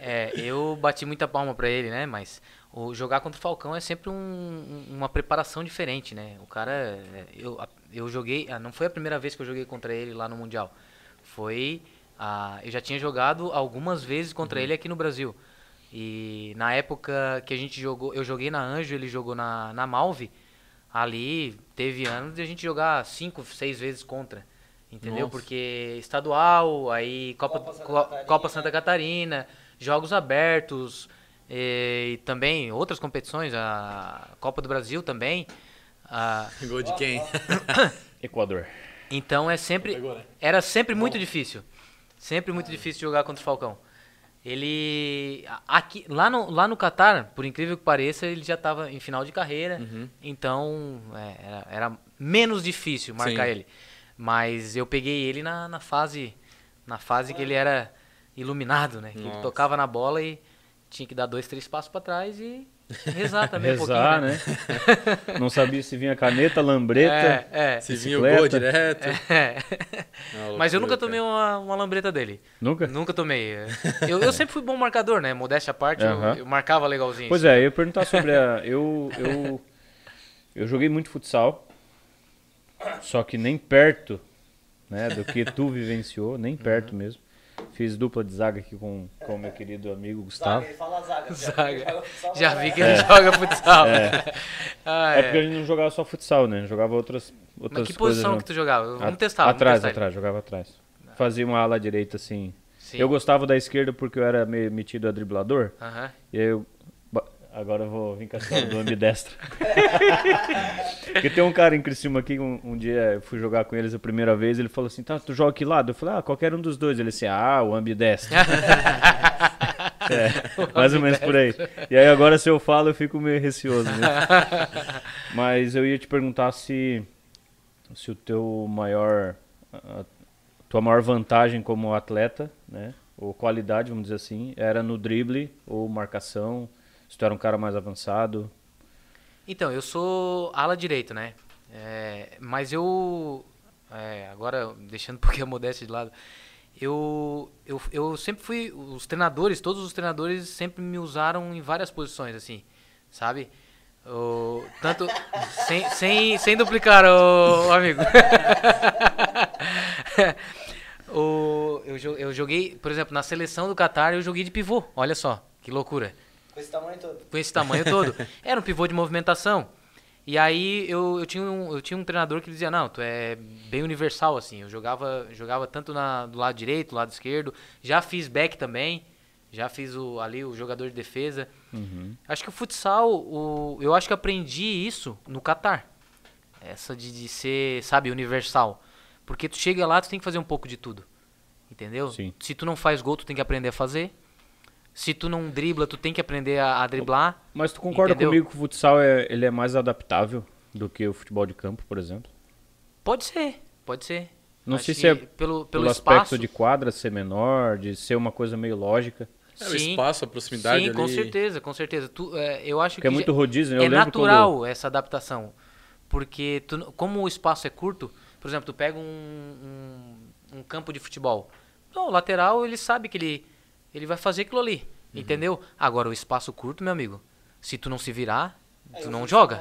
É, eu bati muita palma pra ele, né? Mas o jogar contra o Falcão é sempre um- um- uma preparação diferente, né? O cara, é, eu, eu joguei, ah, não foi a primeira vez que eu joguei contra ele lá no mundial. Foi, ah, eu já tinha jogado algumas vezes contra ele aqui no Brasil. E na época que a gente jogou, eu joguei na Anjo, ele jogou na, na Malve. Ali teve anos de a gente jogar cinco, seis vezes contra. Entendeu? Nossa. Porque estadual, aí Copa, Copa Santa Co- Catarina. Copa Santa Catarina, jogos abertos e também outras competições, a Copa do Brasil também. Ah, [LAUGHS] Gol de quem? [COUGHS] Equador. então é sempre né? era sempre muito difícil. Sempre muito difícil jogar contra o Falcão. Ele. Aqui, lá, no, lá no Catar, por incrível que pareça, ele já estava em final de carreira. Uhum. Então é, era, era menos difícil marcar Sim. ele. Mas eu peguei ele na, na fase. Na fase que ele era iluminado, né? Que ele tocava na bola e tinha que dar dois, três passos para trás e rezar também um Rezar, pouquinho. né? Não sabia se vinha caneta, lambreta. É, é. Se vinha o Bicicleta. gol direto. É. Mas eu nunca tomei uma, uma lambreta dele. Nunca? Nunca tomei. Eu, eu sempre fui bom marcador, né? Modéstia à parte, eu- Aham. eu, marcava legalzinho. Pois é, eu ia perguntar sobre a. Eu, eu, eu joguei muito futsal, só que nem perto né, do que tu vivenciou, nem perto mesmo. Fiz dupla de zaga aqui com com o meu querido amigo Gustavo. Zaga, ele fala zaga. Zaga. Já vi que ele joga futsal. [LAUGHS] Ah, É porque a gente não jogava só futsal, né? Jogava outras, outras Mas que coisas. posição junto. que tu jogava? Vamos testar. vamos Atrás, testar ele. atrás, jogava atrás. Fazia uma ala direita assim. Sim. Eu gostava da esquerda porque eu era meio metido a driblador. Aham. E aí eu. Agora eu vou vir com a história do ambidestro. [LAUGHS] Porque tem um cara em Criciúma aqui, um, um dia eu fui jogar com eles a primeira vez, ele falou assim, tá, tu joga que lado? Eu falei, ah, qualquer um dos dois. Ele assim, ah, o ambidestro. [LAUGHS] é, mais ou menos por aí. E aí agora se eu falo eu fico meio receoso, né? [LAUGHS] Mas eu ia te perguntar se, se o teu maior, a tua maior vantagem como atleta, né? Ou qualidade, vamos dizer assim, era no drible ou marcação, se tu era um cara mais avançado. Então, eu sou ala direito, né? É, mas eu. é, agora, deixando um pouquinho a modéstia de lado. Eu, eu, eu sempre fui. Os treinadores, todos os treinadores sempre me usaram em várias posições, assim. Sabe? O, tanto. [LAUGHS] sem, sem, sem duplicar, o amigo. [LAUGHS] o, eu, eu joguei, por exemplo, na seleção do Qatar, eu joguei de pivô. Olha só, que loucura Com esse tamanho todo. com esse tamanho todo. [LAUGHS] Era um pivô de movimentação. E aí eu, eu, tinha um, eu tinha um treinador que dizia, não, tu é bem universal, assim. Eu jogava, jogava tanto na, do lado direito, do lado esquerdo. Já fiz back também. Já fiz o, ali o jogador de defesa. Acho que o futsal, o, eu acho que aprendi isso no Catar. Essa de, de ser, sabe, universal. Porque tu chega lá, tu tem que fazer um pouco de tudo. Entendeu? Sim. Se tu não faz gol, tu tem que aprender a fazer. Se tu não dribla, tu tem que aprender a, a driblar. Mas tu concorda Entendeu? comigo que o futsal é, ele é mais adaptável do que o futebol de campo, por exemplo? Pode ser, pode ser. Não Acho sei se é pelo, pelo aspecto de quadra ser menor, de ser uma coisa meio lógica. É, o espaço, a proximidade Sim, ali. com certeza, com certeza. Tu, é, eu acho Porque é que muito já- rodízio, né? Eu é natural essa adaptação. Porque tu, como o espaço é curto, por exemplo, tu pega um, um, um campo de futebol. O lateral, ele sabe que ele, ele vai fazer aquilo ali. Uhum. Entendeu? Agora, o espaço curto, meu amigo, se tu não se virar, É, tu não joga.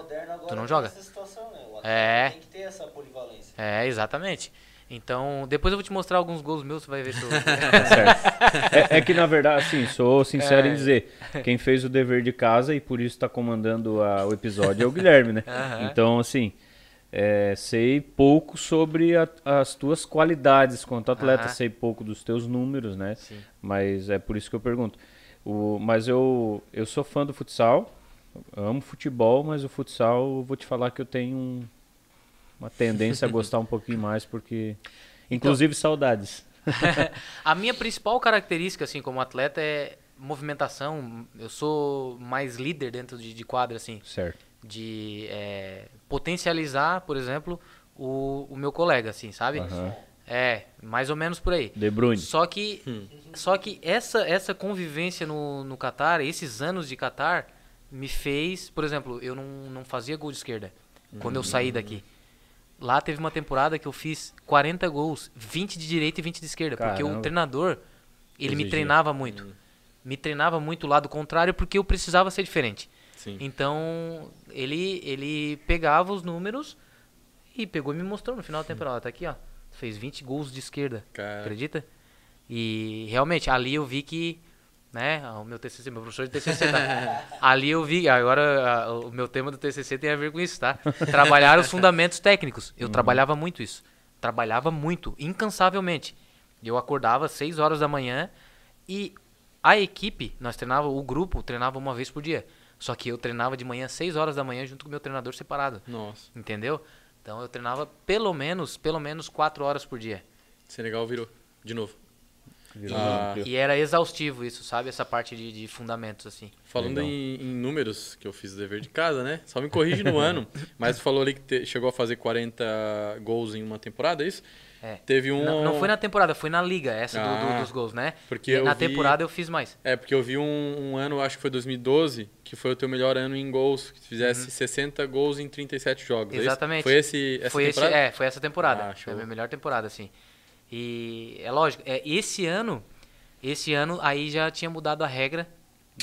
Tu não joga. Situação, né? É. Tem que ter essa polivalência. É, exatamente. Então, depois eu vou te mostrar alguns gols meus, você vai ver se eu... [LAUGHS] Tá certo. É, é que, na verdade, assim, sou sincero É. em dizer, quem fez o dever de casa e por isso está comandando a- o episódio é o Guilherme, né? [LAUGHS] Aham. Então, assim, é, sei pouco sobre a- as tuas qualidades quanto atleta, sei pouco dos teus números, né? Sim. Mas é por isso que eu pergunto. O, mas eu, eu sou fã do futsal, amo futebol, mas o futsal, vou te falar que eu tenho um- uma tendência a [LAUGHS] gostar um pouquinho mais, porque... Inclusive saudades. [LAUGHS] A minha principal característica, assim, como atleta é movimentação. Eu sou mais líder dentro de, de quadra, assim. Certo. De é, potencializar, por exemplo, o, o meu colega, assim, sabe? Aham. É, mais ou menos por aí. De Bruyne. Só que, só que essa, essa convivência no, no Catar, esses anos de Catar, me fez, por exemplo, eu não, não fazia gol de esquerda quando eu saí daqui. Lá teve uma temporada que eu fiz 40 gols, 20 de direita e 20 de esquerda, porque Caramba. o treinador, ele me treinava muito. Me treinava muito o lado contrário porque eu precisava ser diferente. Sim. Então, ele ele pegava os números e pegou e me mostrou no final da temporada, tá aqui, ó. Fez 20 gols de esquerda. Cara. Acredita? E realmente ali eu vi que, né, o meu TCC, meu professor de TCC, tá? [LAUGHS] ali eu vi, agora a- o meu tema do TCC tem a ver com isso, tá? Trabalhar os fundamentos técnicos. Eu trabalhava muito isso. Trabalhava muito, incansavelmente. Eu acordava às 6 horas da manhã e a equipe, nós treinava, o grupo treinava uma vez por dia. Só que eu treinava de manhã às 6 horas da manhã junto com o meu treinador separado. Nossa. Entendeu? Então eu treinava pelo menos, pelo menos 4 horas por dia. Senegal virou. De novo. Virou Ah. E era exaustivo isso, sabe? Essa parte de, de fundamentos, assim. Falando em, em números, que eu fiz o dever de casa, né? Só me corrige no [LAUGHS] ano, mas falou ali que te- chegou a fazer 40 gols em uma temporada, é isso? É. Teve um... Não, não foi na temporada, foi na liga, essa do- do- Ah, dos gols, né? porque na vi- temporada eu fiz mais. É, porque eu vi um, um ano, acho que foi 2012, que foi o teu melhor ano em gols, que tu fizesse 60 gols em 37 jogos. é? Uhum. Exatamente. Foi esse, essa foi temporada? Esse, é, foi essa temporada. Ah, foi a minha melhor temporada, assim. E é lógico, é, esse ano, esse ano aí já tinha mudado a regra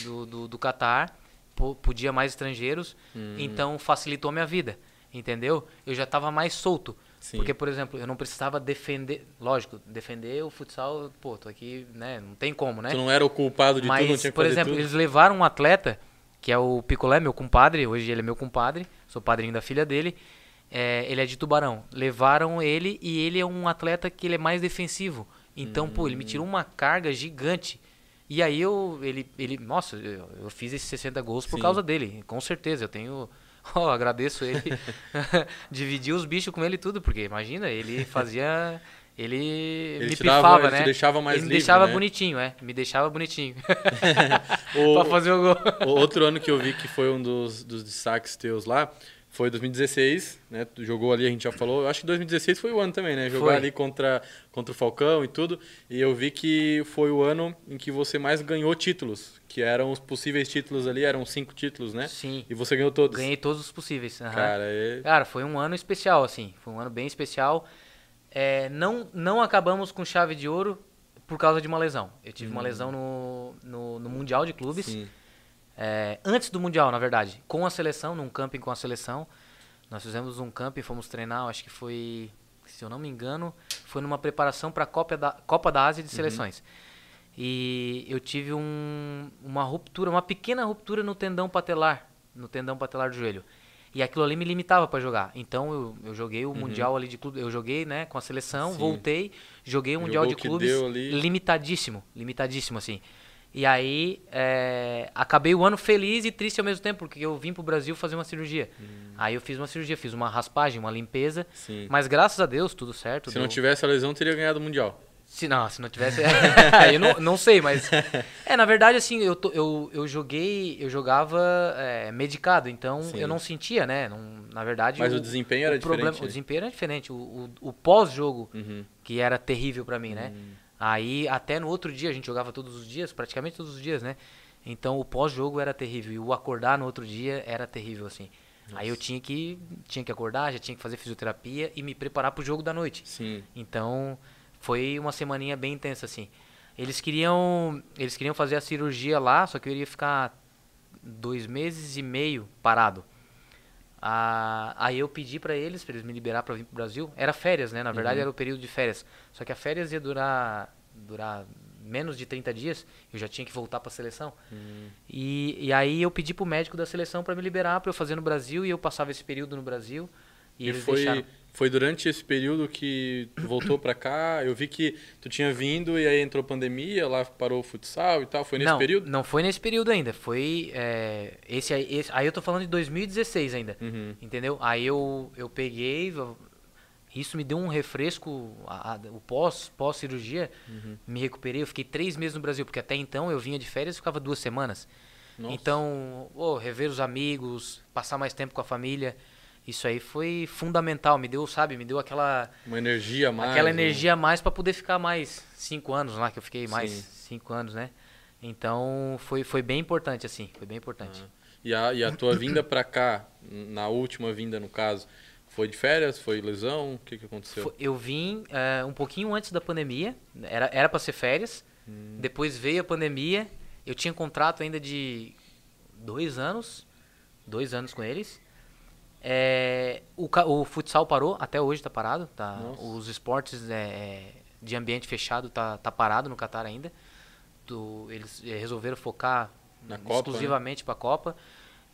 do, do, do Qatar, po- podia mais estrangeiros, Hum. então facilitou minha vida, entendeu? Eu já estava mais solto. Sim. Porque, por exemplo, eu não precisava defender, lógico, defender o futsal, pô, tô aqui, né, não tem como, né? Tu não era o culpado de Mas, tudo, não tinha que por exemplo, tudo? eles levaram um atleta, que é o Picolé, meu compadre, hoje ele é meu compadre, sou padrinho da filha dele, é, ele é de Tubarão. Levaram ele e ele é um atleta que ele é mais defensivo. Então, pô, ele me tirou uma carga gigante. E aí eu, ele, ele nossa, eu, eu fiz esses 60 gols por Sim. causa dele, com certeza. Eu tenho, ó, [LAUGHS] agradeço ele, [LAUGHS] dividi os bichos com ele tudo, porque imagina, ele fazia, ele, me te dava- pifava, ele te né? deixava mais ele me livre, deixava né? bonitinho, é, me deixava bonitinho. [LAUGHS] O- pra fazer o gol. O outro ano que eu vi que foi um dos, dos destaques teus lá foi 2016, né? Jogou ali, a gente já falou. Eu acho que 2016 foi o ano também, né? Jogar Foi. ali contra, contra o Falcão e tudo. E eu vi que foi o ano em que você mais ganhou títulos, que eram os possíveis títulos ali, eram cinco títulos, né? Sim. E você ganhou todos. Ganhei todos os possíveis. aham. Cara, é... Cara, foi um ano especial, assim. Foi um ano bem especial. É, não, não acabamos com chave de ouro por causa de uma lesão. Eu tive uma lesão no, no, no Mundial de Clubes. Hum. Sim. É, antes do Mundial, na verdade. Com a seleção, num camping com a seleção. Nós fizemos um camping, fomos treinar, acho que foi, se eu não me engano, foi numa preparação para a Copa da, Copa da Ásia de Seleções. E eu tive um, uma ruptura, uma pequena ruptura no tendão patelar, no tendão patelar do joelho. E aquilo ali me limitava para jogar. Então eu, eu joguei o Mundial ali de clube, eu joguei, né, com a seleção, Sim. voltei, joguei o Jogou Mundial de o que Clubes limitadíssimo, limitadíssimo assim. E aí, é, acabei o ano feliz e triste ao mesmo tempo, porque eu vim pro Brasil fazer uma cirurgia. Hum. Aí eu fiz uma cirurgia, fiz uma raspagem, uma limpeza. Sim. Mas graças a Deus, tudo certo. Se não deu- tivesse a lesão, teria ganhado o Mundial. se não, se não tivesse. [LAUGHS] eu não, não sei, mas. É, na verdade, assim, eu, eu, eu joguei. Eu jogava é, medicado, então Sim. eu não sentia, né? Não, na verdade. Mas o desempenho era o problema, diferente, O né? desempenho era diferente. O, o, o pós-jogo, Uhum. que era terrível pra mim, né? Hum. Aí até no outro dia, a gente jogava todos os dias, praticamente todos os dias, né? Então o pós-jogo era terrível. E o acordar no outro dia era terrível, assim. Aí eu tinha que, tinha que acordar, já tinha que fazer fisioterapia e me preparar pro jogo da noite. Sim. Então, foi uma semaninha bem intensa, assim. Eles queriam, eles queriam fazer a cirurgia lá, só que eu iria ficar dois meses e meio parado. Ah, aí eu pedi pra eles, pra eles me liberar pra vir pro Brasil. Era férias, né? Na verdade, era o período de férias. Só que a férias ia durar, durar menos de 30 dias. Eu já tinha que voltar pra seleção. E, e aí eu pedi pro médico da seleção pra me liberar, pra eu fazer no Brasil. E eu passava esse período no Brasil. E, E eles foi, deixaram. Foi durante esse período que tu voltou pra cá. Eu vi que tu tinha vindo e aí entrou pandemia, lá parou o futsal e tal. Foi nesse não, período? Não foi nesse período ainda. Foi. é, esse, aí- esse- aí eu tô falando de 2016 ainda. Uhum. Entendeu? Aí eu, eu peguei. Isso me deu um refresco. a- a- o pós, pós-cirurgia, Uhum. me recuperei. Eu fiquei três meses no Brasil, porque até então eu vinha de férias e ficava duas semanas. Nossa. Então, ô, rever os amigos, passar mais tempo com a família. Isso aí foi fundamental. Me deu, sabe, me deu aquela. Uma energia a mais. aquela né? energia a mais para poder ficar mais cinco anos lá, que eu fiquei mais Sim. cinco anos, né? Então foi, foi bem importante, assim, foi bem importante. E a, e a tua vinda pra cá, na última vinda no caso, foi de férias? Foi lesão? O que, que aconteceu? Eu vim eh, um pouquinho antes da pandemia, era era para ser férias, Hum. depois veio a pandemia, eu tinha contrato ainda de dois anos, dois anos com eles. É, o, o futsal parou, até hoje tá parado, tá? Nossa. Os esportes é, de ambiente fechado tá, tá parado no Catar ainda. Do- eles eh, resolveram focar Na exclusivamente para a Copa.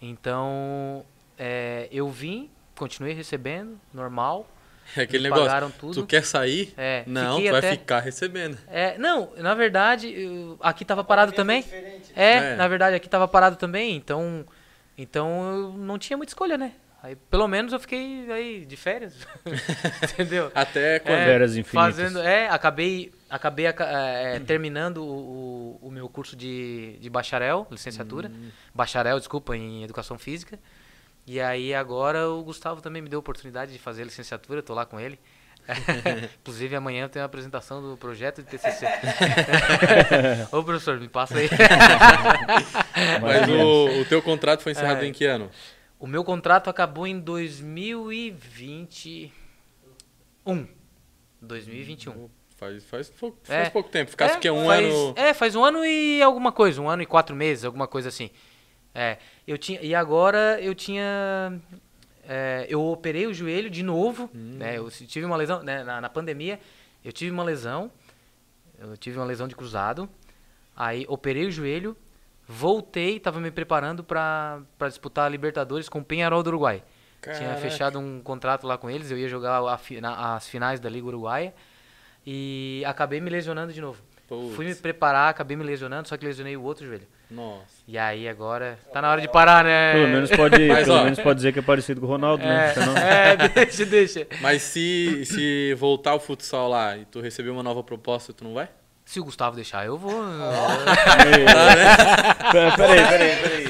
Então, é, eu vim, continuei recebendo, normal. É [LAUGHS] aquele negócio. pagaram tudo. Tu quer sair? É, não, tu vai até- ficar recebendo. É, não, na verdade, eu- aqui tava parado também. diferente. É, É. na verdade, aqui tava parado também, então, então eu não tinha muita escolha, né? Aí, pelo menos eu fiquei aí de férias. [LAUGHS] [LAUGHS] Entendeu? Até quando? É, Férias infinitas. Fazendo, é, acabei, acabei aca- é, terminando o, o- meu curso de, de bacharel, licenciatura. Hum. Bacharel, desculpa, em educação física. E aí agora o Gustavo também me deu a oportunidade de fazer a licenciatura, tô lá com ele. [LAUGHS] Inclusive amanhã tem a apresentação do projeto de TCC. Ô professor, me passa aí. Mas o, o teu contrato foi encerrado É. em que ano? O meu contrato acabou em 2021. 2021. Faz, faz, pou- É. faz pouco tempo. Ficasse é, o quê? Um faz, ano. É, faz um ano e alguma coisa, um ano e quatro meses, alguma coisa assim. É, eu tinha e agora eu tinha é, eu operei o joelho de novo, Hum. né? Eu tive uma lesão né, na, na pandemia, eu tive uma lesão, eu tive uma lesão de cruzado, aí operei o joelho, voltei, estava me preparando para disputar a Libertadores com o Penharol do Uruguai. Tinha Caraca. fechado um contrato lá com eles, eu ia jogar a na- as finais da Liga Uruguaia e acabei me lesionando de novo. Putz. Fui me preparar, acabei me lesionando, só que lesionei o outro joelho. Nossa. E aí agora tá na hora de parar, né? Pelo menos pode, [LAUGHS] Mas, pelo ó. menos pode dizer que é parecido com o Ronaldo, né? É, Senão- [LAUGHS] é, deixa, deixa. Mas se, se voltar ao futsal lá e tu receber uma nova proposta, tu não vai? Se o Gustavo deixar, eu vou. Pera- Peraí, peraí, peraí.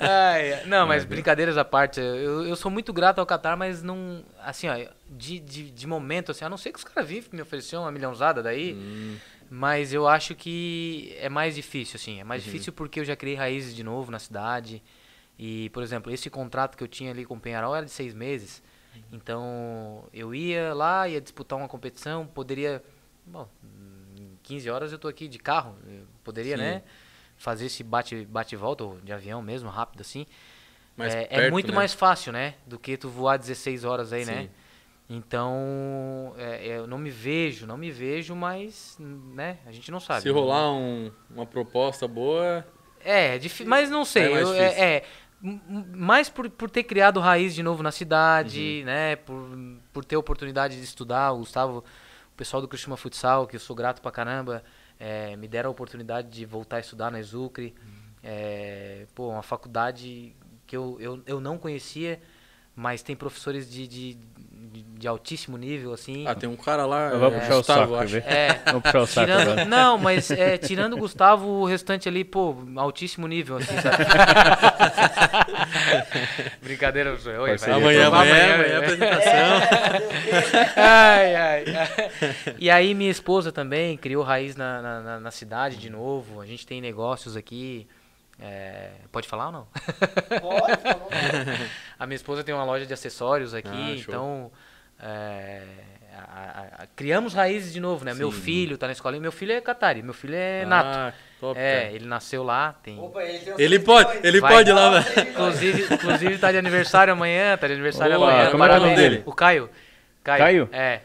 Ai, não, mas brincadeiras à parte, eu, eu sou muito grato ao Qatar, mas não. Assim, ó, de, de, de momento, assim, a não ser que os caras vivem me ofereceram uma milhãozada daí. Hum, Mas eu acho que é mais difícil, assim. É mais difícil porque eu já criei raízes de novo na cidade. E, por exemplo, esse contrato que eu tinha ali com o Penharol era de seis meses. Então, eu ia lá, ia disputar uma competição, poderia... Bom, em 15 horas eu tô aqui de carro. poderia, Sim. né? Fazer esse bate- bate-volta, ou de avião mesmo, rápido assim. é, é perto, muito né? mais fácil, né? Do que tu voar 16 horas aí, né? Sim. Então, é, eu não me vejo, não me vejo, mas, né? A gente não sabe. Se rolar um- uma proposta boa, É, é mas não sei. É eu- é, mais por, por ter criado raiz de novo na cidade, Uhum. né? Por, por ter oportunidade de estudar. O Gustavo, o pessoal do Criciúma Futsal, que eu sou grato pra caramba, é, me deram a oportunidade de voltar a estudar na Exucre. Uhum. É, pô, uma faculdade que eu, eu, eu não conhecia, mas tem professores de, de, de, de altíssimo nível, assim. ah, tem um cara lá, Eu vou é, puxar o Gustavo, saco? É, [LAUGHS] Vou puxar o saco Tirando, agora. não, mas é, [LAUGHS] tirando o Gustavo, o restante ali, pô, altíssimo nível, assim, sabe? [LAUGHS] Brincadeira, professor. Oi, vai. Amanhã, Vamos amanhã, amanhã, é. apresentação. ai, ai, ai. E aí minha esposa também criou raiz na, na, na- na cidade de novo. A gente tem negócios aqui. É, pode falar ou não? Pode, [LAUGHS] vontade. A minha esposa tem uma loja de acessórios aqui, Ah, então é, a- a- a- criamos raízes de novo, né? Meu Sim. filho tá na escolinha, meu filho é catari, meu filho é nato. Ah, top, É, cara. ele nasceu lá, tem. Opa, ele tem um Ele pode, doido. ele Vai. pode ir lá. [LAUGHS] Inclusive, inclusive tá de aniversário amanhã, tá de aniversário Opa, amanhã. como é é o nome parabéns. dele? O Caio. Caio? É.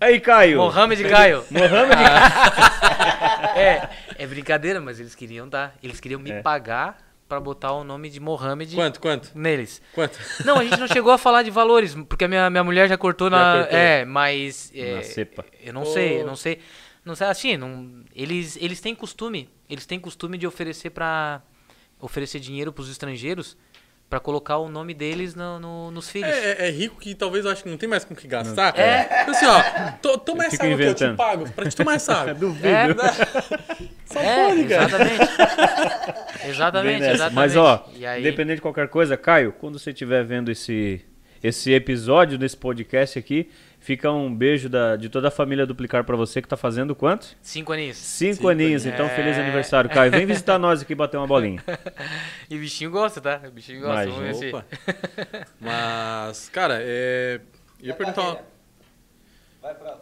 Aí, Caio. Mohamed Caio. Mohamed [LAUGHS] É, é brincadeira, mas eles queriam dar. Eles queriam me É. pagar pra botar o nome de Mohamed Quanto, quanto? neles. Quanto? Não, a gente não chegou a [LAUGHS] falar de valores, porque a minha, minha mulher já cortou Já na. cortou. É, mas. é, Na cepa. Eu não Pô. sei, eu não sei. Não sei, assim, não, eles, eles têm costume. Eles têm costume de oferecer para oferecer dinheiro pros estrangeiros pra colocar o nome deles no- no- nos filhos. É, é- é rico que talvez eu acho que não tem mais com o que gastar. É. Assim, ó, to, toma essa Fica água que eu te inventando. pago pra te tomar essa [LAUGHS] água. Duvido. É, Só é, pode, cara. exatamente. [LAUGHS] Exatamente, exatamente. Mas, ó, aí- independente de qualquer coisa, Caio, quando você estiver vendo esse, esse episódio desse podcast aqui, fica um beijo da, de toda a família Duplicar pra você que tá fazendo quanto? Cinco aninhos. Cinco, Cinco aninhos, aninhos. então feliz É. aniversário, Caio. Vem visitar nós aqui e bater uma bolinha. [LAUGHS] E o bichinho gosta, tá? O bichinho gosta. Imagina. Vamos ver se... Opa. [LAUGHS] Mas, cara, é. E Ia perguntar uma. carreira? Vai pra... O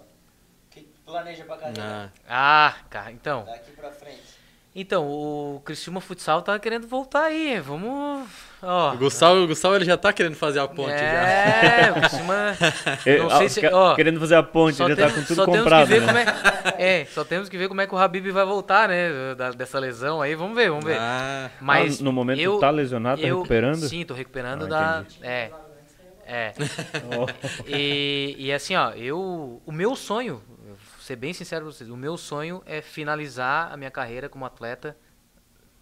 que planeja pra carreira? Ah, Ah, cara, então. Daqui pra frente. Então, o Criciúma Futsal tá querendo voltar aí. Vamos. Ó. o Gustavo, o Gustavo ele já tá querendo fazer a ponte já. É. Eu- [LAUGHS] Não sei se. Ó, Querendo fazer a ponte, já temos, tá com tudo só comprado. temos que ver né? como é. É, só temos que ver como é que o Habib vai voltar, né? da- dessa lesão aí. Vamos ver, vamos ver. Ah, Mas Ah, no momento eu, tá lesionado, tá eu- recuperando? Sim, tô recuperando Ah, da. entendi. É. É. Ó, [LAUGHS] E, e assim, ó, eu. O meu sonho, ser bem sincero pra vocês, o meu sonho é finalizar a minha carreira como atleta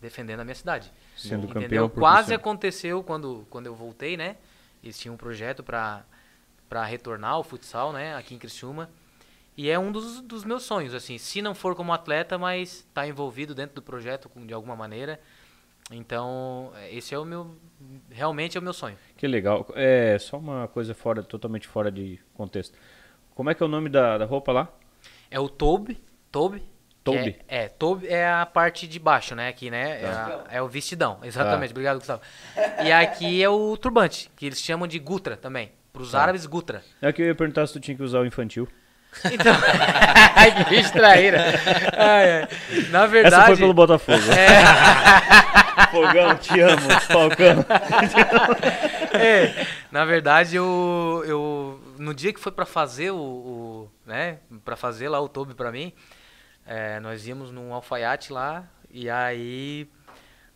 defendendo a minha cidade. Sendo Entendeu? campeão Quase aconteceu quando, quando eu voltei, né? Eles tinham um projeto para para retornar ao futsal, né? Aqui em Criciúma. E é um dos, dos meus sonhos, assim. Se não for como atleta, mas tá envolvido dentro do projeto de alguma maneira. Então, esse é o meu... Realmente é o meu sonho. Que legal. É, só uma coisa fora, totalmente fora de contexto. Como é que é o nome da, da roupa lá? É o Tobe. Tobe. Tobe? É, é, Tobe é a parte de baixo, né? Aqui, né? É, a- é o vestidão. Exatamente. Tá. Obrigado, Gustavo. E aqui é o turbante, que eles chamam de Gutra também. Para os Tá. árabes, Gutra. É que eu ia perguntar se tu tinha que usar o infantil. Então, [LAUGHS] que bicho traíra. Na verdade, Essa foi pelo Botafogo. é, [LAUGHS] Fogão, te amo, Falcão. [LAUGHS] é, na verdade, eu, eu no dia que foi pra fazer o, o né, para fazer lá o Toby pra mim, é, nós íamos num alfaiate lá e aí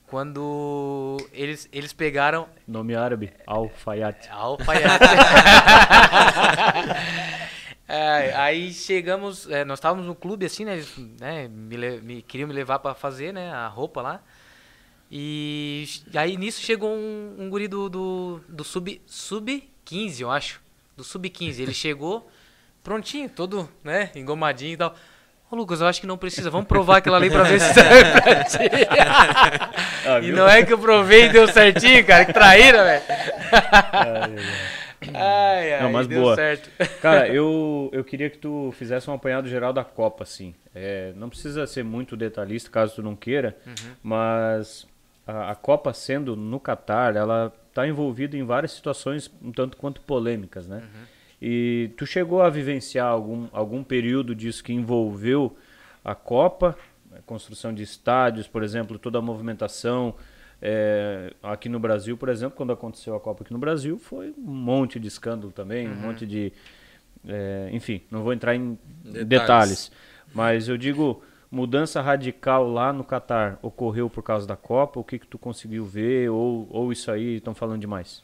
quando eles eles pegaram Nome árabe, Al-Fayat. Alfaiate. [LAUGHS] É, aí chegamos, é, nós estávamos no clube assim, né? Eles né, me, me- queriam me levar para fazer, né? A roupa lá. E aí nisso chegou um, um guri do, do, do sub, sub 15, eu acho. Do sub 15. Ele chegou prontinho, todo, né? Engomadinho e tal. Ô Lucas, eu acho que não precisa. Vamos provar aquela ali pra ver se serve pra ti. [LAUGHS] Ah, E não é que eu provei e deu certinho, cara. Que traíra, velho. Ai, ai, Não, mas deu boa. certo. Cara, eu, eu queria que tu fizesse um apanhado geral da Copa, assim. É, não precisa ser muito detalhista, caso tu não queira, mas a, a Copa sendo no Catar, ela está envolvida em várias situações um tanto quanto polêmicas, né? E tu chegou a vivenciar algum, algum período disso que envolveu a Copa, a construção de estádios, por exemplo, toda a movimentação, é, aqui no Brasil, por exemplo, quando aconteceu a Copa aqui no Brasil, foi um monte de escândalo também, um monte de. é, enfim, não vou entrar em Detalhes. detalhes. mas eu digo, mudança radical lá no Catar ocorreu por causa da Copa? O que, que tu conseguiu ver? Ou, ou isso aí estão falando demais?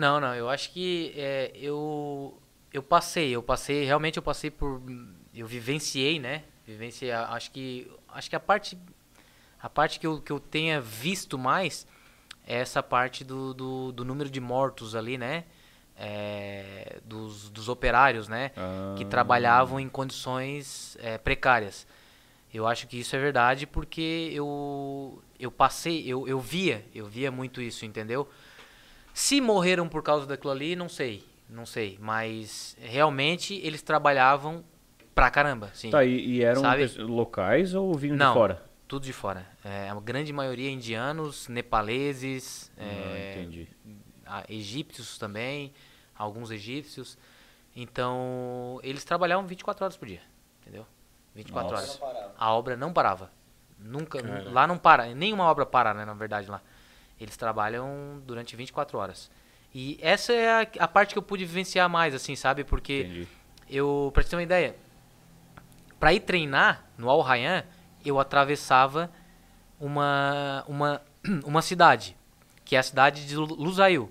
Não, não, eu acho que é, eu eu passei, eu passei, realmente eu passei por eu vivenciei, né? Vivenciei, acho que acho que a parte a parte que eu, que eu tenha visto mais é essa parte do, do, do número de mortos ali, né? É, dos, dos operários, né? Que Ah. trabalhavam em condições é, precárias. Eu acho que isso é verdade porque eu, eu passei, eu, eu via, eu via muito isso, entendeu? Se morreram por causa daquilo ali, não sei, não sei. Mas realmente eles trabalhavam pra caramba, sim. Tá, e, e eram Sabe? locais ou vinham Não. de fora? Tudo de fora. É, a grande maioria indianos, nepaleses, Ah, é, entendi. egípcios também, alguns egípcios. Então, eles trabalhavam 24 horas por dia, entendeu? 24 Nossa. horas. A obra não parava. Nunca, lá não para, nenhuma obra para, né, na verdade lá. Eles trabalham durante 24 horas. E essa é a, a parte que eu pude vivenciar mais, assim, sabe? Porque Entendi. eu, pra te ter uma ideia, pra ir treinar no Al Rayyan, eu atravessava uma, uma, [CLEARS THROAT] uma cidade, que é a cidade de Lu- Lusail.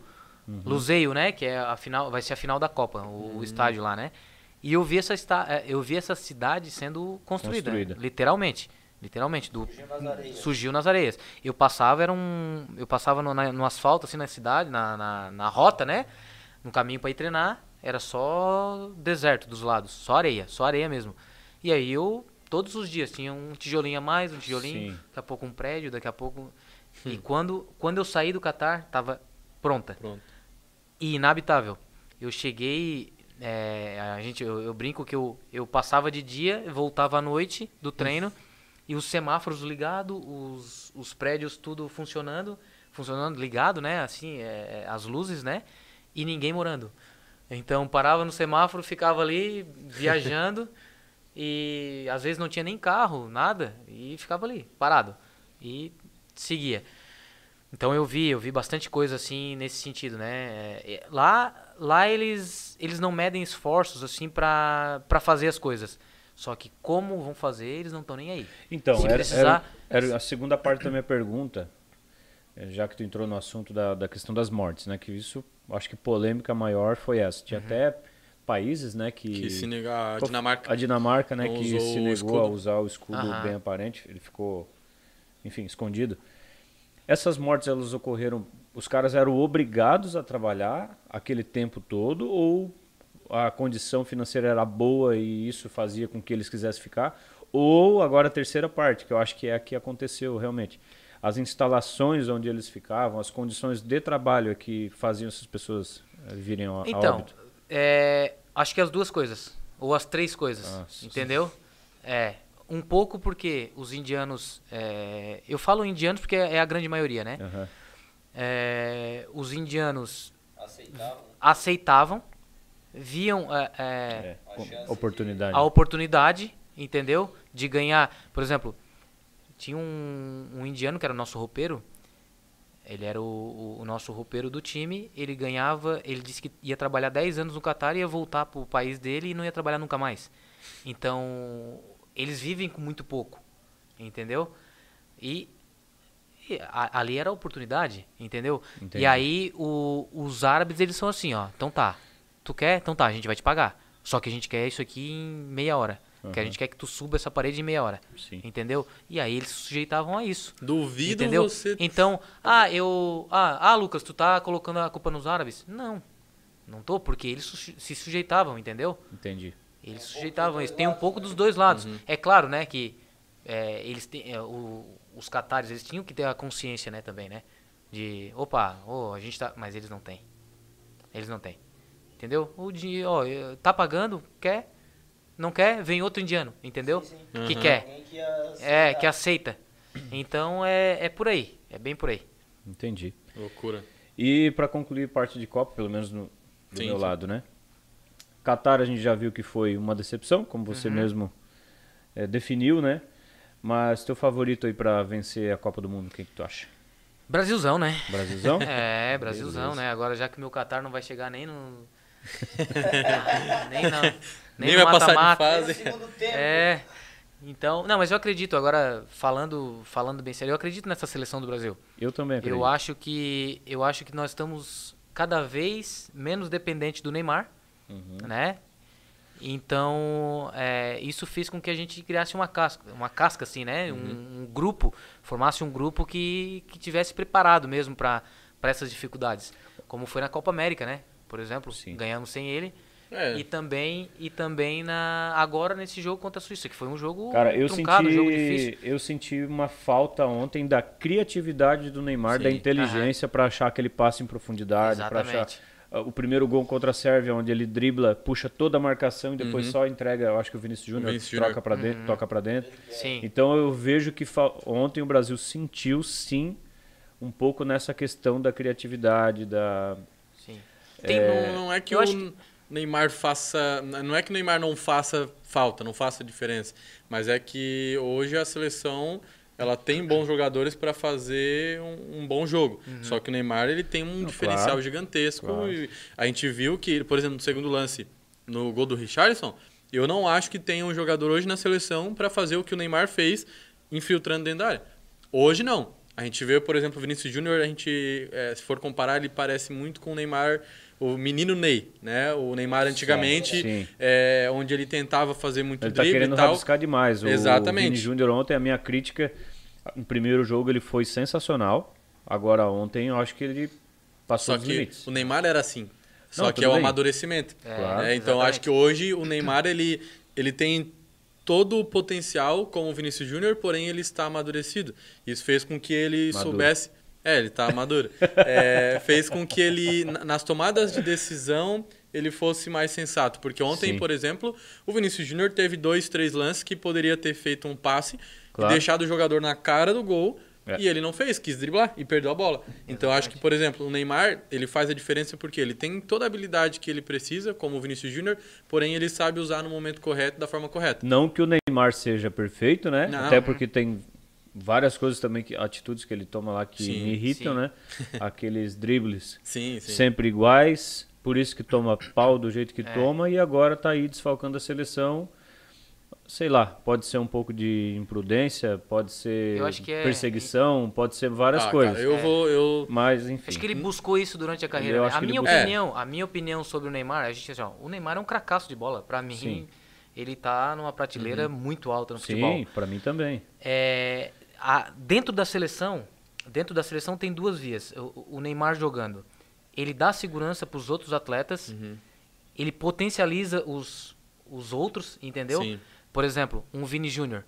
Lusail, né? Que é a final, vai ser a final da Copa, o, o estádio lá, né? E eu vi essa, eh, eu vi essa cidade sendo construída, Construída. literalmente. Literalmente, do, Surgiu nas areias. surgiu nas areias. Eu passava, era um. Eu passava no, na- no asfalto, assim, na cidade, na, na, na rota, né? No caminho pra ir treinar, era só deserto dos lados, só areia, só areia mesmo. E aí eu, todos os dias, tinha um tijolinho a mais, um tijolinho, Sim. daqui a pouco um prédio, daqui a pouco. E quando, quando eu saí do Catar, tava pronta Pronto. e inabitável. Eu cheguei, é, a gente, eu, eu brinco que eu, eu passava de dia, voltava à noite do treino e os semáforos ligados, os, os prédios tudo funcionando, funcionando ligado, né? Assim, é, as luzes, né? E ninguém morando. Então parava no semáforo, ficava ali [LAUGHS] viajando e às vezes não tinha nem carro, nada e ficava ali parado e seguia. Então eu vi, eu vi bastante coisa assim nesse sentido, né? É, é, Lá, lá eles, eles não medem esforços assim pra para fazer as coisas. Só que como vão fazer, eles não estão nem aí. Então, era, precisar- era- era a segunda parte da minha pergunta, eh, já que tu entrou no assunto da, da questão das mortes, né? Que isso, acho que polêmica maior foi essa. Uhum. Tinha até países, né? Que, Que se negar a Dinamarca. A Dinamarca, né? Que usou se o negou a escudo. usar o escudo Aham. bem aparente. Ele ficou enfim, escondido. Essas mortes elas ocorreram, os caras eram obrigados a trabalhar aquele tempo todo ou a condição financeira era boa e isso fazia com que eles quisessem ficar? Ou agora a terceira parte, que eu acho que é a que aconteceu realmente. As instalações onde eles ficavam, as condições de trabalho que faziam essas pessoas eh, virem a, a Então, óbito. é, acho que as duas coisas. Ou as três coisas. Nossa. entendeu? É. Um pouco porque os indianos. é, eu falo indianos porque é a grande maioria, né? Aham. É, os indianos Aceitavam. aceitavam, viam é, é, É, a oportunidade. a oportunidade, entendeu? De ganhar. Por exemplo, tinha um, um indiano que era nosso roupeiro. Ele era o, o- o nosso roupeiro do time. Ele ganhava. Ele disse que ia trabalhar 10 anos no Catar e ia voltar pro país dele e não ia trabalhar nunca mais. Então, eles vivem com muito pouco, entendeu? E, e a- ali era a oportunidade, entendeu? Entendi. E aí o- os árabes eles são assim, ó. Então tá, tu quer? Então tá, a gente vai te pagar. Só que a gente quer isso aqui em meia hora. Que a gente quer que tu suba essa parede em meia hora. Sim. Entendeu? E aí eles se sujeitavam a isso. Duvido Entendeu? você. Então, ah, eu. Ah, ah, Lucas, tu tá colocando a culpa nos árabes? Não. Não tô, porque eles su- se sujeitavam, entendeu? Entendi. Eles se sujeitavam a isso. Tem um pouco dos dois lados. É claro, né, que é, eles têm. é, o- os catares, eles tinham que ter a consciência, né, também, né? De, opa, ô, a gente tá. Mas eles não têm. Eles não têm. Entendeu? O dinheiro, ó, eh, tá pagando, quer? Não quer? Vem outro indiano, entendeu? Sim, sim. Que Uhum. quer. Alguém que É, que aceita. Então é, é por aí. É bem por aí. Entendi. Loucura. E para concluir parte de Copa, pelo menos no, do Sim, meu sim. lado, né? Qatar a gente já viu que foi uma decepção, como você Uhum. mesmo eh, definiu, né? Mas teu favorito aí para vencer a Copa do Mundo, quem que tu acha? Brasilzão, né? Brasilzão? [LAUGHS] É, Brasilzão, Beleza. né? Agora já que o meu Qatar não vai chegar nem no. [LAUGHS] nem na, nem, Nem no vai passar de mata-mata. fase. É. Então, não, mas eu acredito, agora falando, falando bem sério, eu acredito nessa seleção do Brasil. Eu também acredito. Eu acho que eu acho que nós estamos cada vez menos dependente do Neymar, Uhum. né? Então, é, isso fez com que a gente criasse uma casca, uma casca assim, né? Um, um grupo, formasse um grupo que, que tivesse preparado mesmo para essas dificuldades, como foi na Copa América, né? Por exemplo, Sim. ganhamos sem ele É. e também e também na agora nesse jogo contra a Suíça, que foi um jogo Cara, eu truncado, um jogo senti, difícil. eu senti uma falta ontem da criatividade do Neymar, da Sim. inteligência para achar aquele passe em profundidade, para achar ah, o primeiro gol contra a Sérvia, onde ele dribla, puxa toda a marcação e depois Uhum. só entrega, eu acho que o Vinícius Júnior troca para dentro, toca para dentro. Sim. Então eu vejo que ontem o Brasil sentiu sim um pouco nessa questão da criatividade, da Tem- não, não é que eu o que- Neymar faça. Não é que o Neymar não faça falta, não faça diferença. Mas é que hoje a seleção ela tem bons jogadores para fazer um, um bom jogo. Uhum. Só que o Neymar ele tem um Não, diferencial claro. gigantesco. Claro. E a gente viu que, por exemplo, no segundo lance, no gol do Richarlison, eu não acho que tenha um jogador hoje na seleção para fazer o que o Neymar fez infiltrando dentro da área. Hoje não. A gente vê, por exemplo, o Vinícius Júnior, a gente, eh, se for comparar, ele parece muito com o Neymar, o menino Ney, né? O Neymar antigamente, sim. eh, onde ele tentava fazer muito ele tá drible querendo e tal. rabiscar demais. O Exatamente. Vini Júnior ontem, a minha crítica, no primeiro jogo ele foi sensacional. Agora ontem eu acho que ele passou Só dos que limites. o Neymar era assim. Só Não, que é o bem. amadurecimento. É, Claro. né? Então exatamente. acho que hoje o Neymar ele, ele tem todo o potencial como o Vinícius Júnior, porém ele está amadurecido. Isso fez com que ele Maduro. soubesse. É, ele está maduro. É, fez com que ele, na- nas tomadas de decisão, ele fosse mais sensato. Porque ontem, Sim. por exemplo, o Vinícius Júnior teve dois, três lances que poderia ter feito um passe Claro. e deixado o jogador na cara do gol. É. E ele não fez, quis driblar e perdeu a bola. Então acho que, por exemplo, o Neymar, ele faz a diferença porque ele tem toda a habilidade que ele precisa, como o Vinícius Júnior, porém ele sabe usar no momento correto, da forma correta. Não que o Neymar seja perfeito, né? Não. Até porque tem várias coisas também, que, atitudes que ele toma lá que Sim, me irritam, sim. né? [LAUGHS] Aqueles dribles Sim, sim. sempre iguais, por isso que toma pau do jeito que É. toma e agora tá aí desfalcando a seleção. Sei lá, pode ser um pouco de imprudência, pode ser Eu acho que é- perseguição, pode ser várias Ah, coisas. cara, eu É. vou. Eu... Mas enfim. Acho que ele buscou isso durante a carreira. Eu né? acho A minha opinião, a minha opinião sobre o Neymar, a gente assim, ó, o Neymar é um cracaço de bola. Pra mim, Sim. ele tá numa prateleira muito alta no Sim, futebol. pra mim também. É, a- dentro da seleção, dentro da seleção tem duas vias. O, o Neymar jogando, ele dá segurança para os outros atletas, Uhum. ele potencializa os, os outros, entendeu? Sim. Por exemplo, um Vini Júnior.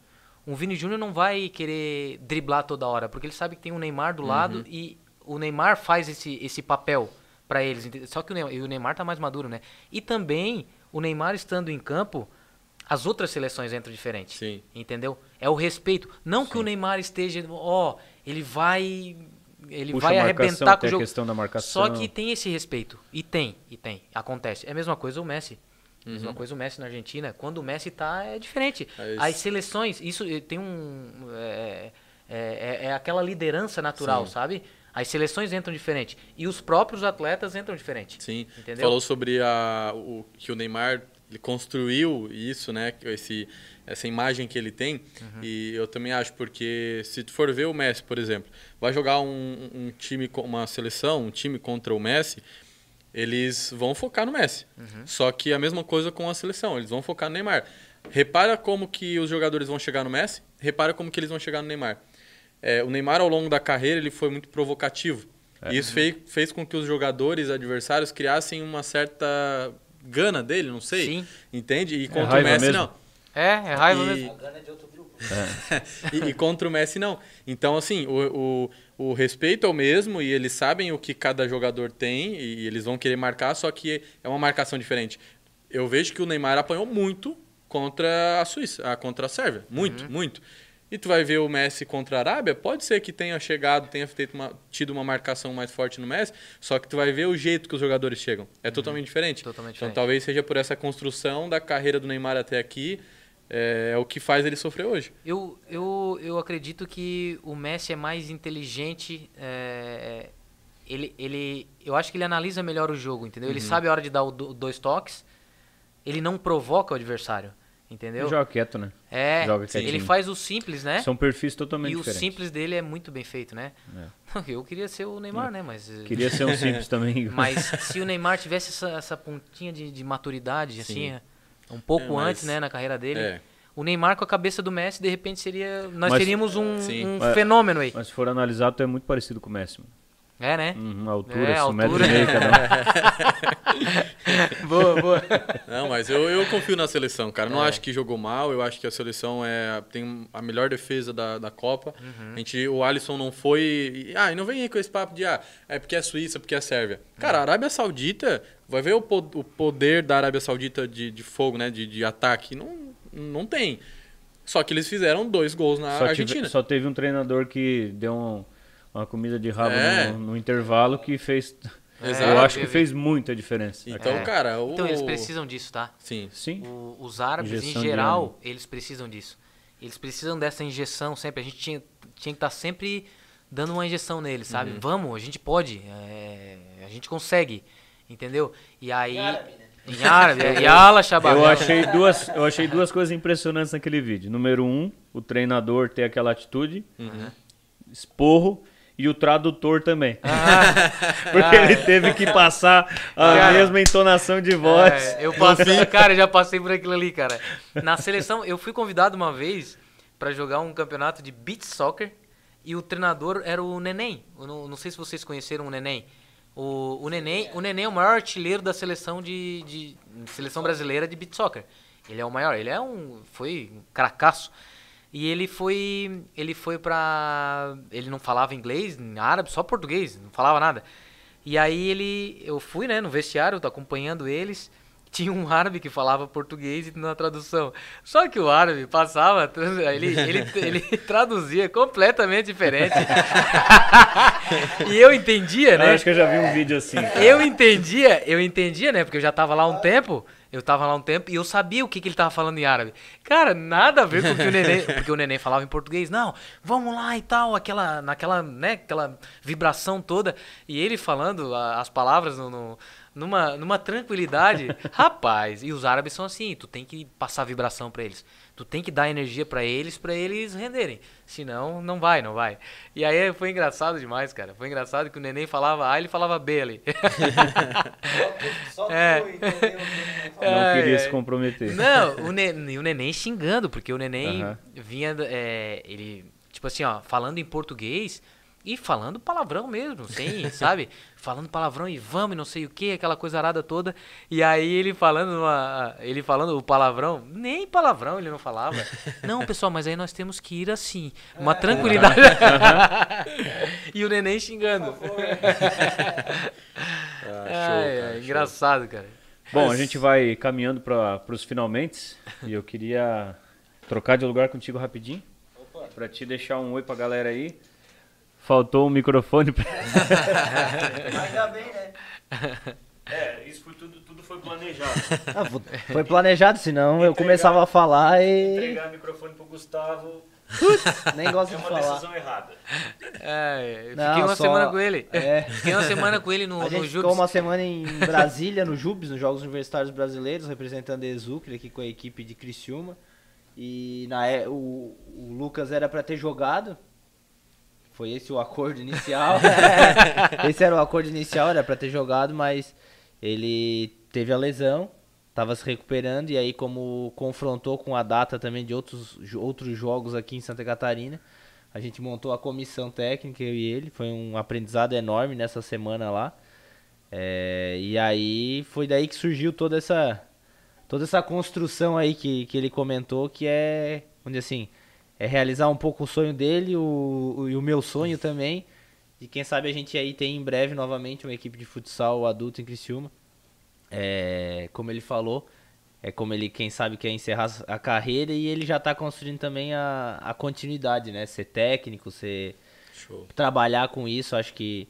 Um Vini Júnior não vai querer driblar toda hora, porque ele sabe que tem um Neymar do lado e o Neymar faz esse, esse papel para eles. Só que o Neymar, o Neymar tá mais maduro, né? E também o Neymar estando em campo, as outras seleções entram diferente. Sim. Entendeu? É o respeito. Não que o Neymar esteja, ó, ele vai ele Puxa vai marcação, arrebentar com o a jogo. questão da marcação. Só que tem esse respeito. E tem, e tem. Acontece. É a mesma coisa o Messi. Uhum. Mesma coisa o Messi na Argentina. Quando o Messi tá, é diferente. É. As seleções, isso eh, tem um. É, é, é- é aquela liderança natural, Sim. sabe? As seleções entram diferente. E os próprios atletas entram diferente. Sim. Entendeu? Falou sobre a, o, que o Neymar ele construiu isso, né? Esse, essa imagem que ele tem. Uhum. E eu também acho, porque se tu for ver o Messi, por exemplo, vai jogar um, um time, com uma seleção, um time contra o Messi, eles vão focar no Messi. Uhum. Só que a mesma coisa com a seleção, eles vão focar no Neymar. Repara como que os jogadores vão chegar no Messi, repara como que eles vão chegar no Neymar. É, o Neymar, ao longo da carreira, ele foi muito provocativo. E isso fez, fez com que os jogadores adversários criassem uma certa gana dele, não sei. Sim. Entende? E contra o raiva Messi, mesmo. não. É, é raiva E- mesmo. A gana é de outro grupo. [LAUGHS] e, e contra o Messi, não. Então, assim, o, o, o respeito é o mesmo e eles sabem o que cada jogador tem e eles vão querer marcar, só que é uma marcação diferente. Eu vejo que o Neymar apanhou muito contra a Suíça, ah, contra a Sérvia. Muito, muito. E tu vai ver o Messi contra a Arábia, pode ser que tenha chegado, tenha uma- tido uma marcação mais forte no Messi, só que tu vai ver o jeito que os jogadores chegam. É totalmente diferente. Totalmente então diferente. talvez seja por essa construção da carreira do Neymar até aqui, é, é o que faz ele sofrer hoje. Eu, eu, eu acredito que o Messi é mais inteligente. é, ele, ele, eu acho que ele analisa melhor o jogo, entendeu? Uhum. Ele sabe a hora de dar o do- dois toques. Ele não provoca o adversário, entendeu? Ele joga quieto, né? É, joga ele faz o simples, né? São perfis totalmente E o diferentes. simples dele é muito bem feito, né? [LAUGHS] Eu queria ser o Neymar, né? Mas, eh, Queria ser um simples [LAUGHS] também. mas se o Neymar tivesse essa, essa pontinha de, de maturidade, assim, um pouco É, mas- antes, né, na carreira dele, É. o Neymar com a cabeça do Messi, de repente seria. Nós Mas- teríamos um, Sim. um Mas- fenômeno aí. Mas se for analisar, tu é muito parecido com o Messi. mano. É, né? Uhum, a altura, É, a metro altura. e meio cada um. [LAUGHS] boa, boa. Não, mas eu, eu confio na seleção, cara. Não É. acho que jogou mal, eu acho que a seleção é, tem a melhor defesa da, da Copa. Uhum. A gente, o Alisson não foi. e- Ah, e não vem aí com esse papo de ah, é porque é Suíça, porque é Sérvia. Cara, a Arábia Saudita, vai ver o, po- o poder da Arábia Saudita de, de fogo, né? De, de ataque. Não, não tem. Só que eles fizeram dois gols na Só, tive- Argentina. só teve um treinador que deu um- uma comida de rabo É. no, no intervalo que fez. [LAUGHS] Exato. Eu acho que fez muita diferença. Então, É. cara, o... Então eles precisam disso, tá? Sim. Sim. O- os árabes, Injeção em geral, eles precisam disso. Eles precisam dessa injeção sempre. A gente tinha, tinha que estar sempre dando uma injeção neles, Uhum. sabe? Vamos, a gente pode. é, a gente consegue. Entendeu? E aí. Em árabe, né? Em árabe, é, Yala Shabbat. Eu achei, duas, eu achei duas coisas impressionantes naquele vídeo. Número um, o treinador ter aquela atitude, esporro, e o tradutor também. [LAUGHS] Porque ele teve que passar a Cara, mesma entonação de voz. É, eu passei, cara, eu já passei por aquilo ali, cara. Na seleção, eu fui convidado uma vez pra jogar um campeonato de beach soccer e o treinador era o Neném. Não, não sei se vocês conheceram o Neném. O, o Neném, o Neném é o maior artilheiro da seleção de, de seleção brasileira de beach soccer. Ele é o maior, ele é um foi um cracaço. E ele foi ele foi pra ele não falava inglês, nem árabe, só português, não falava nada. E aí ele eu fui, né, no vestiário, tô acompanhando eles. [LAUGHS] Tinha um árabe que falava português e na tradução. Só que o árabe passava, [LAUGHS] ele, ele, ele [LAUGHS] traduzia completamente diferente. e eu entendia, Eu né? acho que eu já vi um vídeo assim. cara. Eu entendia, eu entendia, né? Porque eu já tava lá um tempo. Eu tava lá um tempo e eu sabia o que, que ele tava falando em árabe. Cara, nada a ver com o que o neném. [LAUGHS] Porque o neném falava em português. Não, vamos lá e tal. Aquela, naquela, né? Aquela vibração toda. E ele falando as palavras no, no- numa, numa tranquilidade. [LAUGHS] Rapaz, e os árabes são assim. Tu tem que passar vibração pra eles. Tu tem que dar energia pra eles, pra eles renderem. Senão, não vai, não vai. E aí foi engraçado demais, cara. Foi engraçado que o neném falava A, ele falava B ali. Só tu [LAUGHS] É. entendeu o. Não Ai, queria ai. se comprometer. Não, o, [LAUGHS] ne- e o neném xingando, porque o neném Aham. vinha. da- é, ele. tipo assim, ó, falando em português e falando palavrão mesmo, sem, [LAUGHS] sabe? Falando palavrão e vamos, e não sei o que, aquela coisa arada toda. E aí ele falando uma, ele falando o palavrão, nem palavrão ele não falava. [LAUGHS] Não, pessoal, mas aí nós temos que ir assim, uma tranquilidade. [LAUGHS] e o neném xingando. Ah, show, cara, show. engraçado, cara. Bom, a gente vai caminhando para os finalmente e eu queria trocar de lugar contigo rapidinho Opa, para te deixar um oi pra galera aí. Faltou um microfone pra... [LAUGHS] ainda bem, né? É, isso foi tudo, tudo foi planejado. Ah, foi planejado, senão eu começava a falar e o microfone pro Gustavo nem gosto de falar. errada. É, eu Não, fiquei uma só- semana com ele. é. Fiquei uma semana com ele no, A no gente Jubes. ficou uma semana em Brasília, no Jubes, nos Jogos Universitários Brasileiros, representando a Exucre aqui com a equipe de Criciúma. E na, é- o, o Lucas era pra ter jogado. Foi esse o acordo inicial. [LAUGHS] esse era o acordo inicial, era pra ter jogado, mas ele teve a lesão, tava se recuperando e aí como confrontou com a data também de outros, outros jogos aqui em Santa Catarina, a gente montou a comissão técnica, eu e ele. Foi um aprendizado enorme nessa semana lá. É, e aí foi daí que surgiu toda essa toda essa construção aí que, que ele comentou, que é, onde assim, é realizar um pouco o sonho dele o, o- e o meu sonho também. E quem sabe a gente aí tem em breve novamente uma equipe de futsal adulto em Criciúma. É, como ele falou, é como ele, quem sabe, quer encerrar a carreira e ele já está construindo também a, a continuidade, né? Ser técnico, ser Show. trabalhar com isso, acho que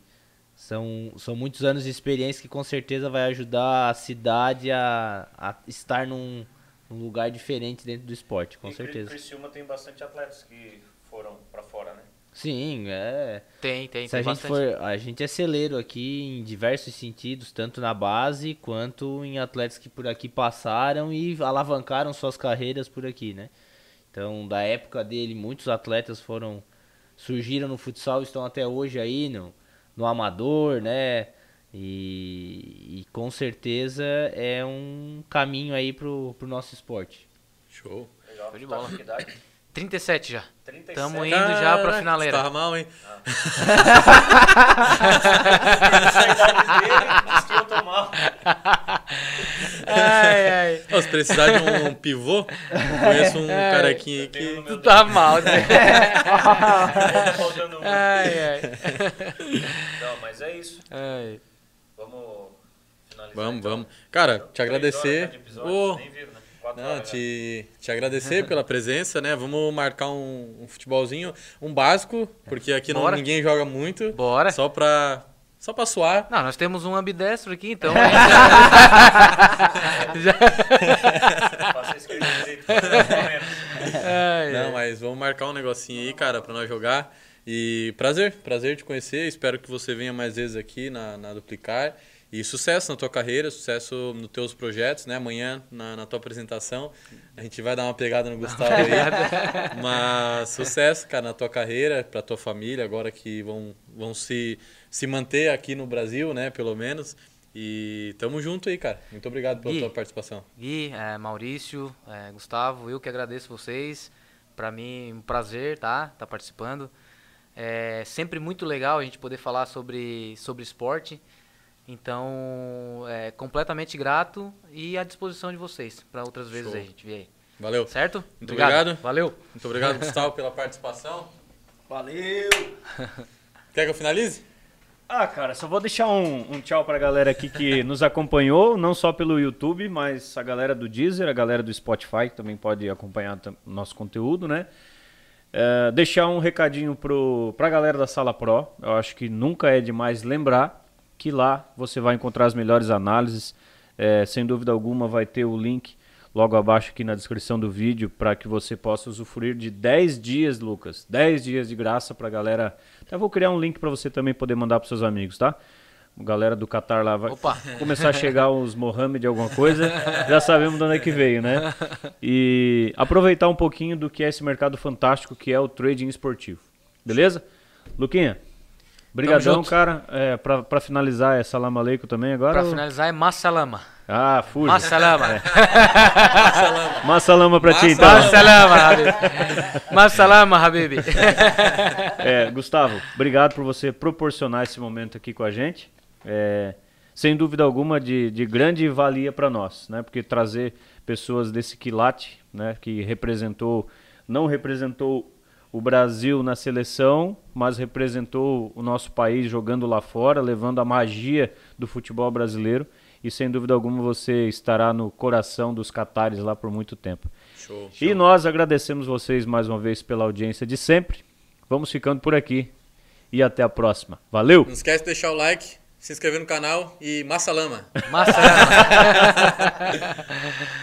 são, são muitos anos de experiência que com certeza vai ajudar a cidade a, a estar num, num lugar diferente dentro do esporte, com certeza. Criciúma tem bastante atletas que foram pra fora, né? Sim, é. Tem, tem, Se a tem gente bastante. for, a gente é celeiro aqui em diversos sentidos, tanto na base quanto em atletas que por aqui passaram e alavancaram suas carreiras por aqui, né? Então, da época dele, muitos atletas foram surgiram no futsal, e estão até hoje aí no, no amador, né? E, e com certeza é um caminho aí pro, pro nosso esporte. Show. Legal. Show de bola. Tá com que idade? [COUGHS] 37 já. 37. Tamo indo já pra Caraca, finaleira. Tava mal, hein? Mal. [LAUGHS] Ai, ai. Se precisar de um pivô, conheço um carequinha aí tenho no que. Tu tá mal, né? [LAUGHS] Faltando um. Ai, ai. [LAUGHS] Não, mas é isso. ai. Vamos. Vamos, então. vamos. Cara, te Três horas agradecer. episódio, nem viram, né? Não, horas te, te agradecer [LAUGHS] pela presença, né? Vamos marcar um, um futebolzinho, um básico, porque aqui não, ninguém joga muito. Bora. Só pra, só pra suar. Não, nós temos um ambidestro aqui, então. [LAUGHS] [LAUGHS] Não, mas vamos marcar um negocinho aí, cara, pra nós jogar. E prazer, prazer te conhecer. Espero que você venha mais vezes aqui na, na Duplicar. E sucesso na tua carreira, sucesso nos teus projetos, né? Amanhã, na, na tua apresentação, a gente vai dar uma pegada no Gustavo aí. [LAUGHS] Mas sucesso, cara, na tua carreira, pra tua família, agora que vão, vão se, se manter aqui no Brasil, né? Pelo menos. E tamo junto aí, cara. Muito obrigado pela Gui. tua participação. Gui, é, Maurício, é, Gustavo, eu que agradeço vocês. Pra mim, um prazer, tá? Tá participando. É sempre muito legal a gente poder falar sobre, sobre esporte. Então, é completamente grato e à disposição de vocês para outras vezes Show. aí, a gente vê aí. Valeu. Certo? Muito obrigado. Valeu. Muito obrigado, [LAUGHS] Gustavo, pela participação. Valeu! [LAUGHS] Quer que eu finalize? Ah, cara, só vou deixar um, um tchau pra galera aqui que [LAUGHS] nos acompanhou, não só pelo YouTube, mas a galera do Deezer, a galera do Spotify, que também pode acompanhar nosso conteúdo, né? É, deixar um recadinho pro, pra galera da Sala Pro, eu acho que nunca é demais lembrar que lá você vai encontrar as melhores análises, É, sem dúvida alguma vai ter o link logo abaixo aqui na descrição do vídeo para que você possa usufruir de 10 dias, Lucas. 10 dias de graça pra galera. Até vou criar um link para você também poder mandar pros seus amigos, tá? A galera do Qatar lá vai Opa. [LAUGHS] começar a chegar os Mohamed alguma coisa, já sabemos de onde é que veio, né? E aproveitar um pouquinho do que é esse mercado fantástico que é o trading esportivo. Beleza? Luquinha, brigadão, junto. cara. É, pra, pra finalizar, é salam aleikum também agora? Pra ou- finalizar é Massalama. Ah, fuja. Massalama. [LAUGHS] Massalama pra ti, então. Massalama, Habibi. Massalama, Habibi. [LAUGHS] É, Gustavo, obrigado por você proporcionar esse momento aqui com a gente. É, sem dúvida alguma, de, de grande valia para nós, né? Porque trazer pessoas desse quilate, né? Que representou, não representou o Brasil na seleção, mas representou o nosso país jogando lá fora, levando a magia do futebol brasileiro. E sem dúvida alguma você estará no coração dos catares lá por muito tempo. Show. E nós agradecemos vocês mais uma vez pela audiência de sempre. Vamos ficando por aqui e até a próxima. Valeu! Não esquece de deixar o like, se inscrever no canal e massa lama. Massalama. [LAUGHS]